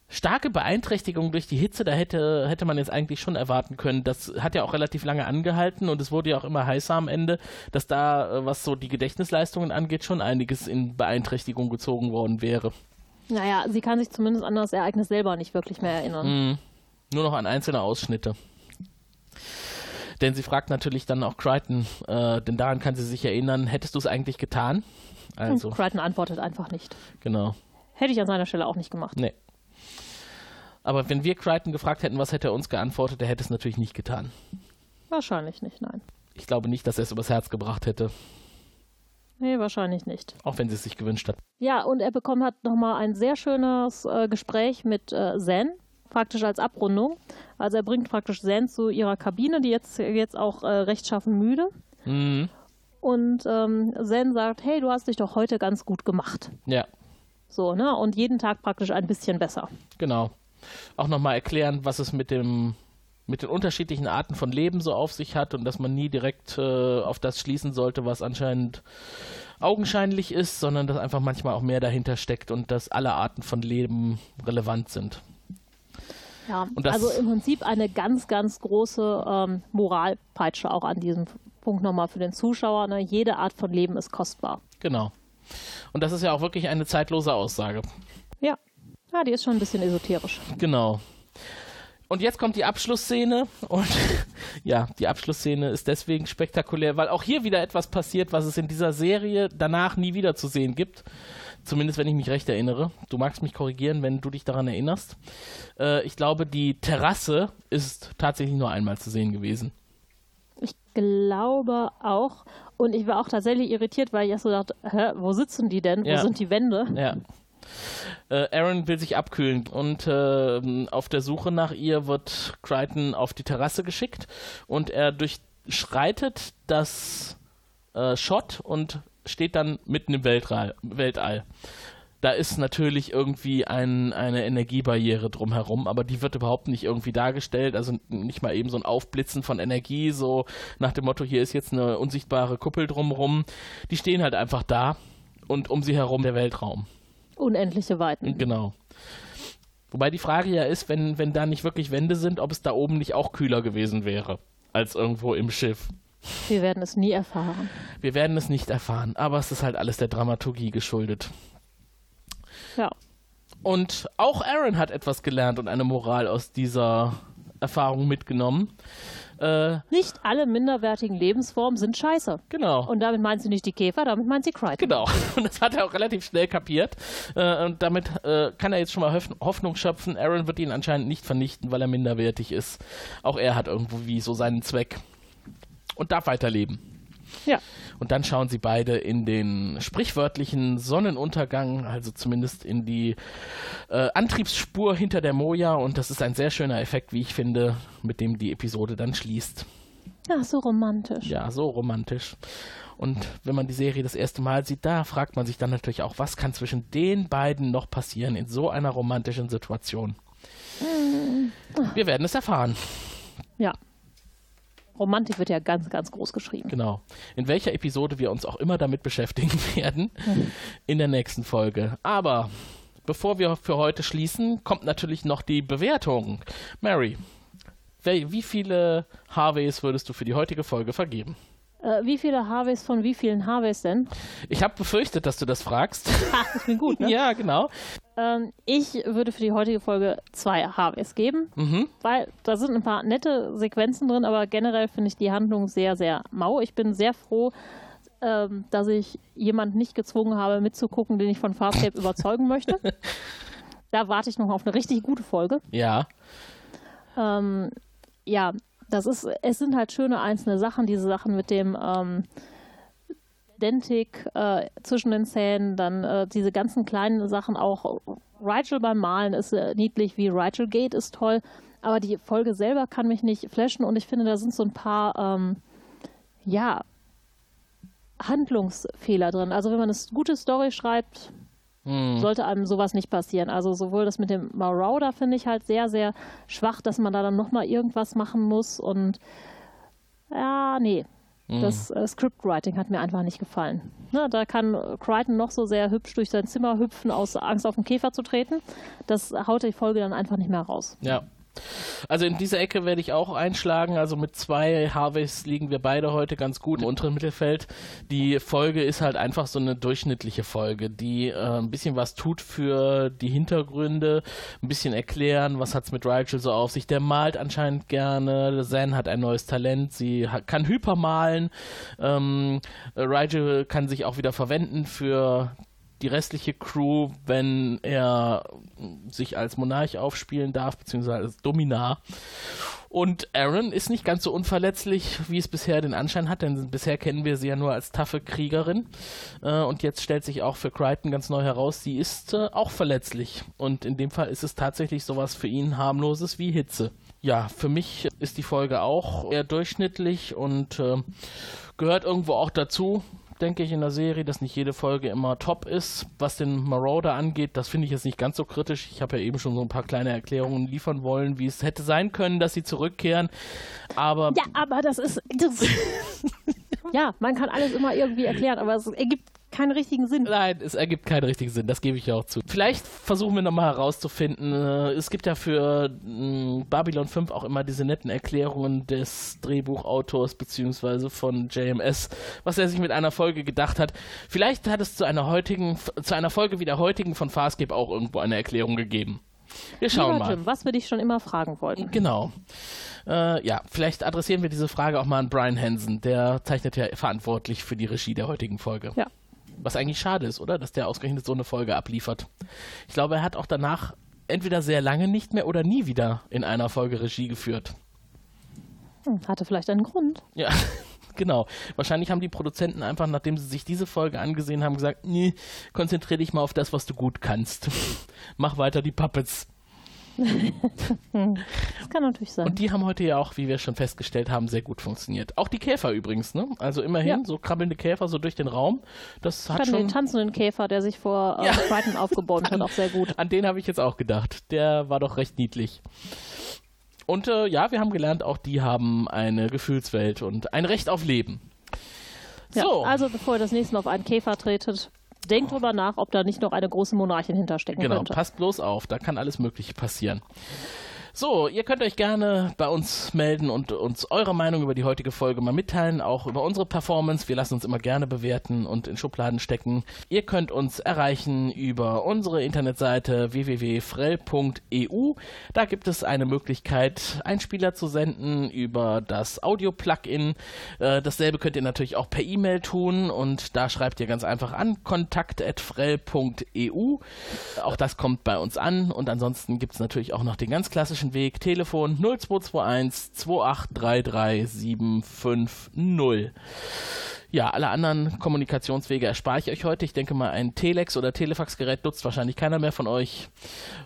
starke Beeinträchtigung durch die Hitze, da hätte, hätte man jetzt eigentlich schon erwarten können. Das hat ja auch relativ lange angehalten und es wurde ja auch immer heißer am Ende, dass da, äh, was so die Gedächtnisleistungen angeht, schon einiges in Beeinträchtigung gezogen worden wäre. Naja, sie kann sich zumindest an das Ereignis selber nicht wirklich mehr erinnern. Mhm. Nur noch an einzelne Ausschnitte. Denn sie fragt natürlich dann auch Crichton, äh, denn daran kann sie sich erinnern, hättest du es eigentlich getan? Also, Und Crichton antwortet einfach nicht. genau. Hätte ich an seiner Stelle auch nicht gemacht. Nee. Aber wenn wir Crichton gefragt hätten, was hätte er uns geantwortet, er hätte es natürlich nicht getan. Wahrscheinlich nicht, nein. Ich glaube nicht, dass er es übers Herz gebracht hätte, Nee, wahrscheinlich nicht. auch wenn sie es sich gewünscht hat. Ja, und er bekommt halt nochmal ein sehr schönes äh, Gespräch mit äh, Zen, praktisch als Abrundung. Also er bringt praktisch Zen zu ihrer Kabine, die jetzt, jetzt auch äh, rechtschaffen müde. Mhm. Und ähm, Zen sagt, hey, du hast dich doch heute ganz gut gemacht. Ja, So, ne? Und jeden Tag praktisch ein bisschen besser. genau. Auch nochmal erklären, was es mit dem mit den unterschiedlichen Arten von Leben so auf sich hat und dass man nie direkt äh, auf das schließen sollte, was anscheinend augenscheinlich ist, sondern dass einfach manchmal auch mehr dahinter steckt und dass alle Arten von Leben relevant sind. Ja, also im Prinzip eine ganz, ganz große ähm, Moralpeitsche auch an diesem Punkt nochmal für den Zuschauer. Ne? Jede Art von Leben ist kostbar. Genau. Und das ist ja auch wirklich eine zeitlose Aussage. Ja. Ja, die ist schon ein bisschen esoterisch. Genau. Und jetzt kommt die Abschlussszene und ja, die Abschlussszene ist deswegen spektakulär, weil auch hier wieder etwas passiert, was es in dieser Serie danach nie wieder zu sehen gibt. Zumindest wenn ich mich recht erinnere. Du magst mich korrigieren, wenn du dich daran erinnerst. Äh, ich glaube, die Terrasse ist tatsächlich nur einmal zu sehen gewesen. Ich glaube auch. Und ich war auch tatsächlich irritiert, weil ich erst so dachte, hä, wo sitzen die denn? Ja. Wo sind die Wände? Ja. Äh, Aaron will sich abkühlen und äh, auf der Suche nach ihr wird Crichton auf die Terrasse geschickt und er durchschreitet das äh, Shot und steht dann mitten im Weltall. Weltall. Da ist natürlich irgendwie ein, eine Energiebarriere drumherum, aber die wird überhaupt nicht irgendwie dargestellt. Also nicht mal eben so ein Aufblitzen von Energie, so nach dem Motto, hier ist jetzt eine unsichtbare Kuppel drumherum. Die stehen halt einfach da und um sie herum der Weltraum. Unendliche Weiten. Genau. Wobei die Frage ja ist, wenn, wenn da nicht wirklich Wände sind, ob es da oben nicht auch kühler gewesen wäre als irgendwo im Schiff. Wir werden es nie erfahren. Wir werden es nicht erfahren, aber es ist halt alles der Dramaturgie geschuldet. Ja. Und auch Aaron hat etwas gelernt und eine Moral aus dieser Erfahrung mitgenommen. Äh, Nicht alle minderwertigen Lebensformen sind scheiße. genau. Und damit meint sie nicht die Käfer, damit meint sie Crichton. Genau, und das hat er auch relativ schnell kapiert. Äh, und damit äh, kann er jetzt schon mal Hoff Hoffnung schöpfen. Aaron wird ihn anscheinend nicht vernichten, weil er minderwertig ist. Auch er hat irgendwo wie so seinen Zweck und darf weiterleben. Ja. Und dann schauen sie beide in den sprichwörtlichen Sonnenuntergang, also zumindest in die äh, Antriebsspur hinter der Moja. Und das ist ein sehr schöner Effekt, wie ich finde, mit dem die Episode dann schließt. Ja, so romantisch. Ja, so romantisch. Und wenn man die Serie das erste Mal sieht, da fragt man sich dann natürlich auch, was kann zwischen den beiden noch passieren in so einer romantischen Situation? Wir werden es erfahren. Ja. Romantik wird ja ganz, ganz groß geschrieben. Genau. In welcher Episode wir uns auch immer damit beschäftigen werden in der nächsten Folge. Aber bevor wir für heute schließen, kommt natürlich noch die Bewertung. Mary, wie viele Harveys würdest du für die heutige Folge vergeben? Äh, wie viele Harveys von wie vielen Harveys denn? Ich habe befürchtet, dass du das fragst. Ha, das klingt gut, ne? ja, genau. Ähm, ich würde für die heutige Folge zwei Harveys geben, Mhm. weil da sind ein paar nette Sequenzen drin, aber generell finde ich die Handlung sehr, sehr mau. Ich bin sehr froh, ähm, dass ich jemand nicht gezwungen habe, mitzugucken, den ich von Farscape überzeugen möchte. Da warte ich noch auf eine richtig gute Folge. Ja. Ähm, ja, das ist, es sind halt schöne einzelne Sachen, diese Sachen mit dem, ähm, Dentik äh, zwischen den Zähnen, dann äh, diese ganzen kleinen Sachen auch. Rigel beim Malen ist äh, niedlich, wie Rigel geht ist toll, aber die Folge selber kann mich nicht flashen und ich finde, da sind so ein paar, ähm, ja, Handlungsfehler drin. Also wenn man eine gute Story schreibt, hm. sollte einem sowas nicht passieren. Also sowohl das mit dem Marauder finde ich halt sehr, sehr schwach, dass man da dann nochmal irgendwas machen muss und ja, nee. Hm. Das äh, Scriptwriting hat mir einfach nicht gefallen. Ne, da kann Crichton noch so sehr hübsch durch sein Zimmer hüpfen, aus Angst auf den Käfer zu treten. Das haut die Folge dann einfach nicht mehr raus. Ja, also in dieser Ecke werde ich auch einschlagen. Also mit zwei Harveys liegen wir beide heute ganz gut im unteren Mittelfeld. Die Folge ist halt einfach so eine durchschnittliche Folge, die äh, ein bisschen was tut für die Hintergründe, ein bisschen erklären, was hat es mit Rachel so auf sich. Der malt anscheinend gerne. Zen hat ein neues Talent. Sie kann hypermalen. Ähm, Rachel kann sich auch wieder verwenden für die restliche Crew, wenn er sich als Monarch aufspielen darf, beziehungsweise als Dominar. Und Aaron ist nicht ganz so unverletzlich, wie es bisher den Anschein hat, denn bisher kennen wir sie ja nur als taffe Kriegerin. Äh, und jetzt stellt sich auch für Crichton ganz neu heraus, sie ist äh, auch verletzlich. Und in dem Fall ist es tatsächlich sowas für ihn harmloses wie Hitze. Ja, für mich ist die Folge auch eher durchschnittlich und äh, gehört irgendwo auch dazu denke ich, in der Serie, dass nicht jede Folge immer top ist. Was den Marauder angeht, das finde ich jetzt nicht ganz so kritisch. Ich habe ja eben schon so ein paar kleine Erklärungen liefern wollen, wie es hätte sein können, dass sie zurückkehren. Aber. Ja, aber das ist. Das ja, man kann alles immer irgendwie erklären, aber es ergibt keinen richtigen Sinn. Nein, es ergibt keinen richtigen Sinn, das gebe ich ja auch zu. Vielleicht versuchen wir nochmal herauszufinden, äh, es gibt ja für mm, Babylon 5 auch immer diese netten Erklärungen des Drehbuchautors beziehungsweise von JMS, was er sich mit einer Folge gedacht hat. Vielleicht hat es zu einer heutigen, zu einer Folge wie der heutigen von Farscape auch irgendwo eine Erklärung gegeben. Wir schauen Lieber mal. Jim, was wir dich schon immer fragen wollten. Genau. Äh, ja, vielleicht adressieren wir diese Frage auch mal an Brian Hansen. Der zeichnet ja verantwortlich für die Regie der heutigen Folge. Ja. Was eigentlich schade ist, oder? Dass der ausgerechnet so eine Folge abliefert. Ich glaube, er hat auch danach entweder sehr lange nicht mehr oder nie wieder in einer Folge Regie geführt. Hm, hatte vielleicht einen Grund. Ja, genau. Wahrscheinlich haben die Produzenten einfach, nachdem sie sich diese Folge angesehen haben, gesagt, nee, konzentriere dich mal auf das, was du gut kannst. Mach weiter die Puppets das kann natürlich sein. Und die haben heute ja auch, wie wir schon festgestellt haben, sehr gut funktioniert. Auch die Käfer übrigens, ne? Also immerhin ja. so krabbelnde Käfer so durch den Raum. Das hat schon den tanzenden Käfer, der sich vor äh, ja. Brighton aufgebäumt hat, auch sehr gut. An den habe ich jetzt auch gedacht. Der war doch recht niedlich. Und äh, ja, wir haben gelernt, auch die haben eine Gefühlswelt und ein Recht auf Leben. Ja, so. Also bevor ihr das nächste Mal auf einen Käfer tretet, denkt drüber nach, ob da nicht noch eine große Monarchin hinterstecken genau, könnte. Genau, passt bloß auf, da kann alles Mögliche passieren. So, ihr könnt euch gerne bei uns melden und uns eure Meinung über die heutige Folge mal mitteilen, auch über unsere Performance. Wir lassen uns immer gerne bewerten und in Schubladen stecken. Ihr könnt uns erreichen über unsere Internetseite www.frell.eu. Da gibt es eine Möglichkeit, Einspieler zu senden über das Audio-Plugin. Äh, dasselbe könnt ihr natürlich auch per E-Mail tun und da schreibt ihr ganz einfach an kontakt.frell.eu. Auch das kommt bei uns an und ansonsten gibt es natürlich auch noch den ganz klassischen klassischen Weg. Telefon 0221 2833 750. Ja, alle anderen Kommunikationswege erspare ich euch heute. Ich denke mal, ein Telex- oder Telefaxgerät nutzt wahrscheinlich keiner mehr von euch.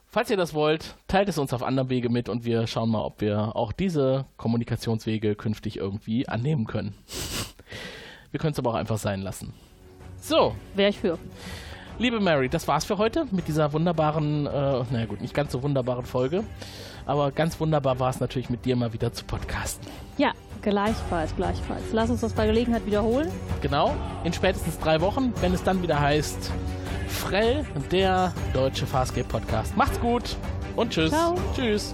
Falls ihr das wollt, teilt es uns auf anderem Wege mit und wir schauen mal, ob wir auch diese Kommunikationswege künftig irgendwie annehmen können. Wir können es aber auch einfach sein lassen. So. Wäre ich für. Liebe Mary, das war's für heute mit dieser wunderbaren, äh, naja gut, nicht ganz so wunderbaren Folge. Aber ganz wunderbar war es natürlich mit dir mal wieder zu podcasten. Ja, gleichfalls, gleichfalls. Lass uns das bei Gelegenheit wiederholen. Genau, in spätestens drei Wochen, wenn es dann wieder heißt Frell, der deutsche Farscape Podcast. Macht's gut und tschüss. Ciao. Tschüss.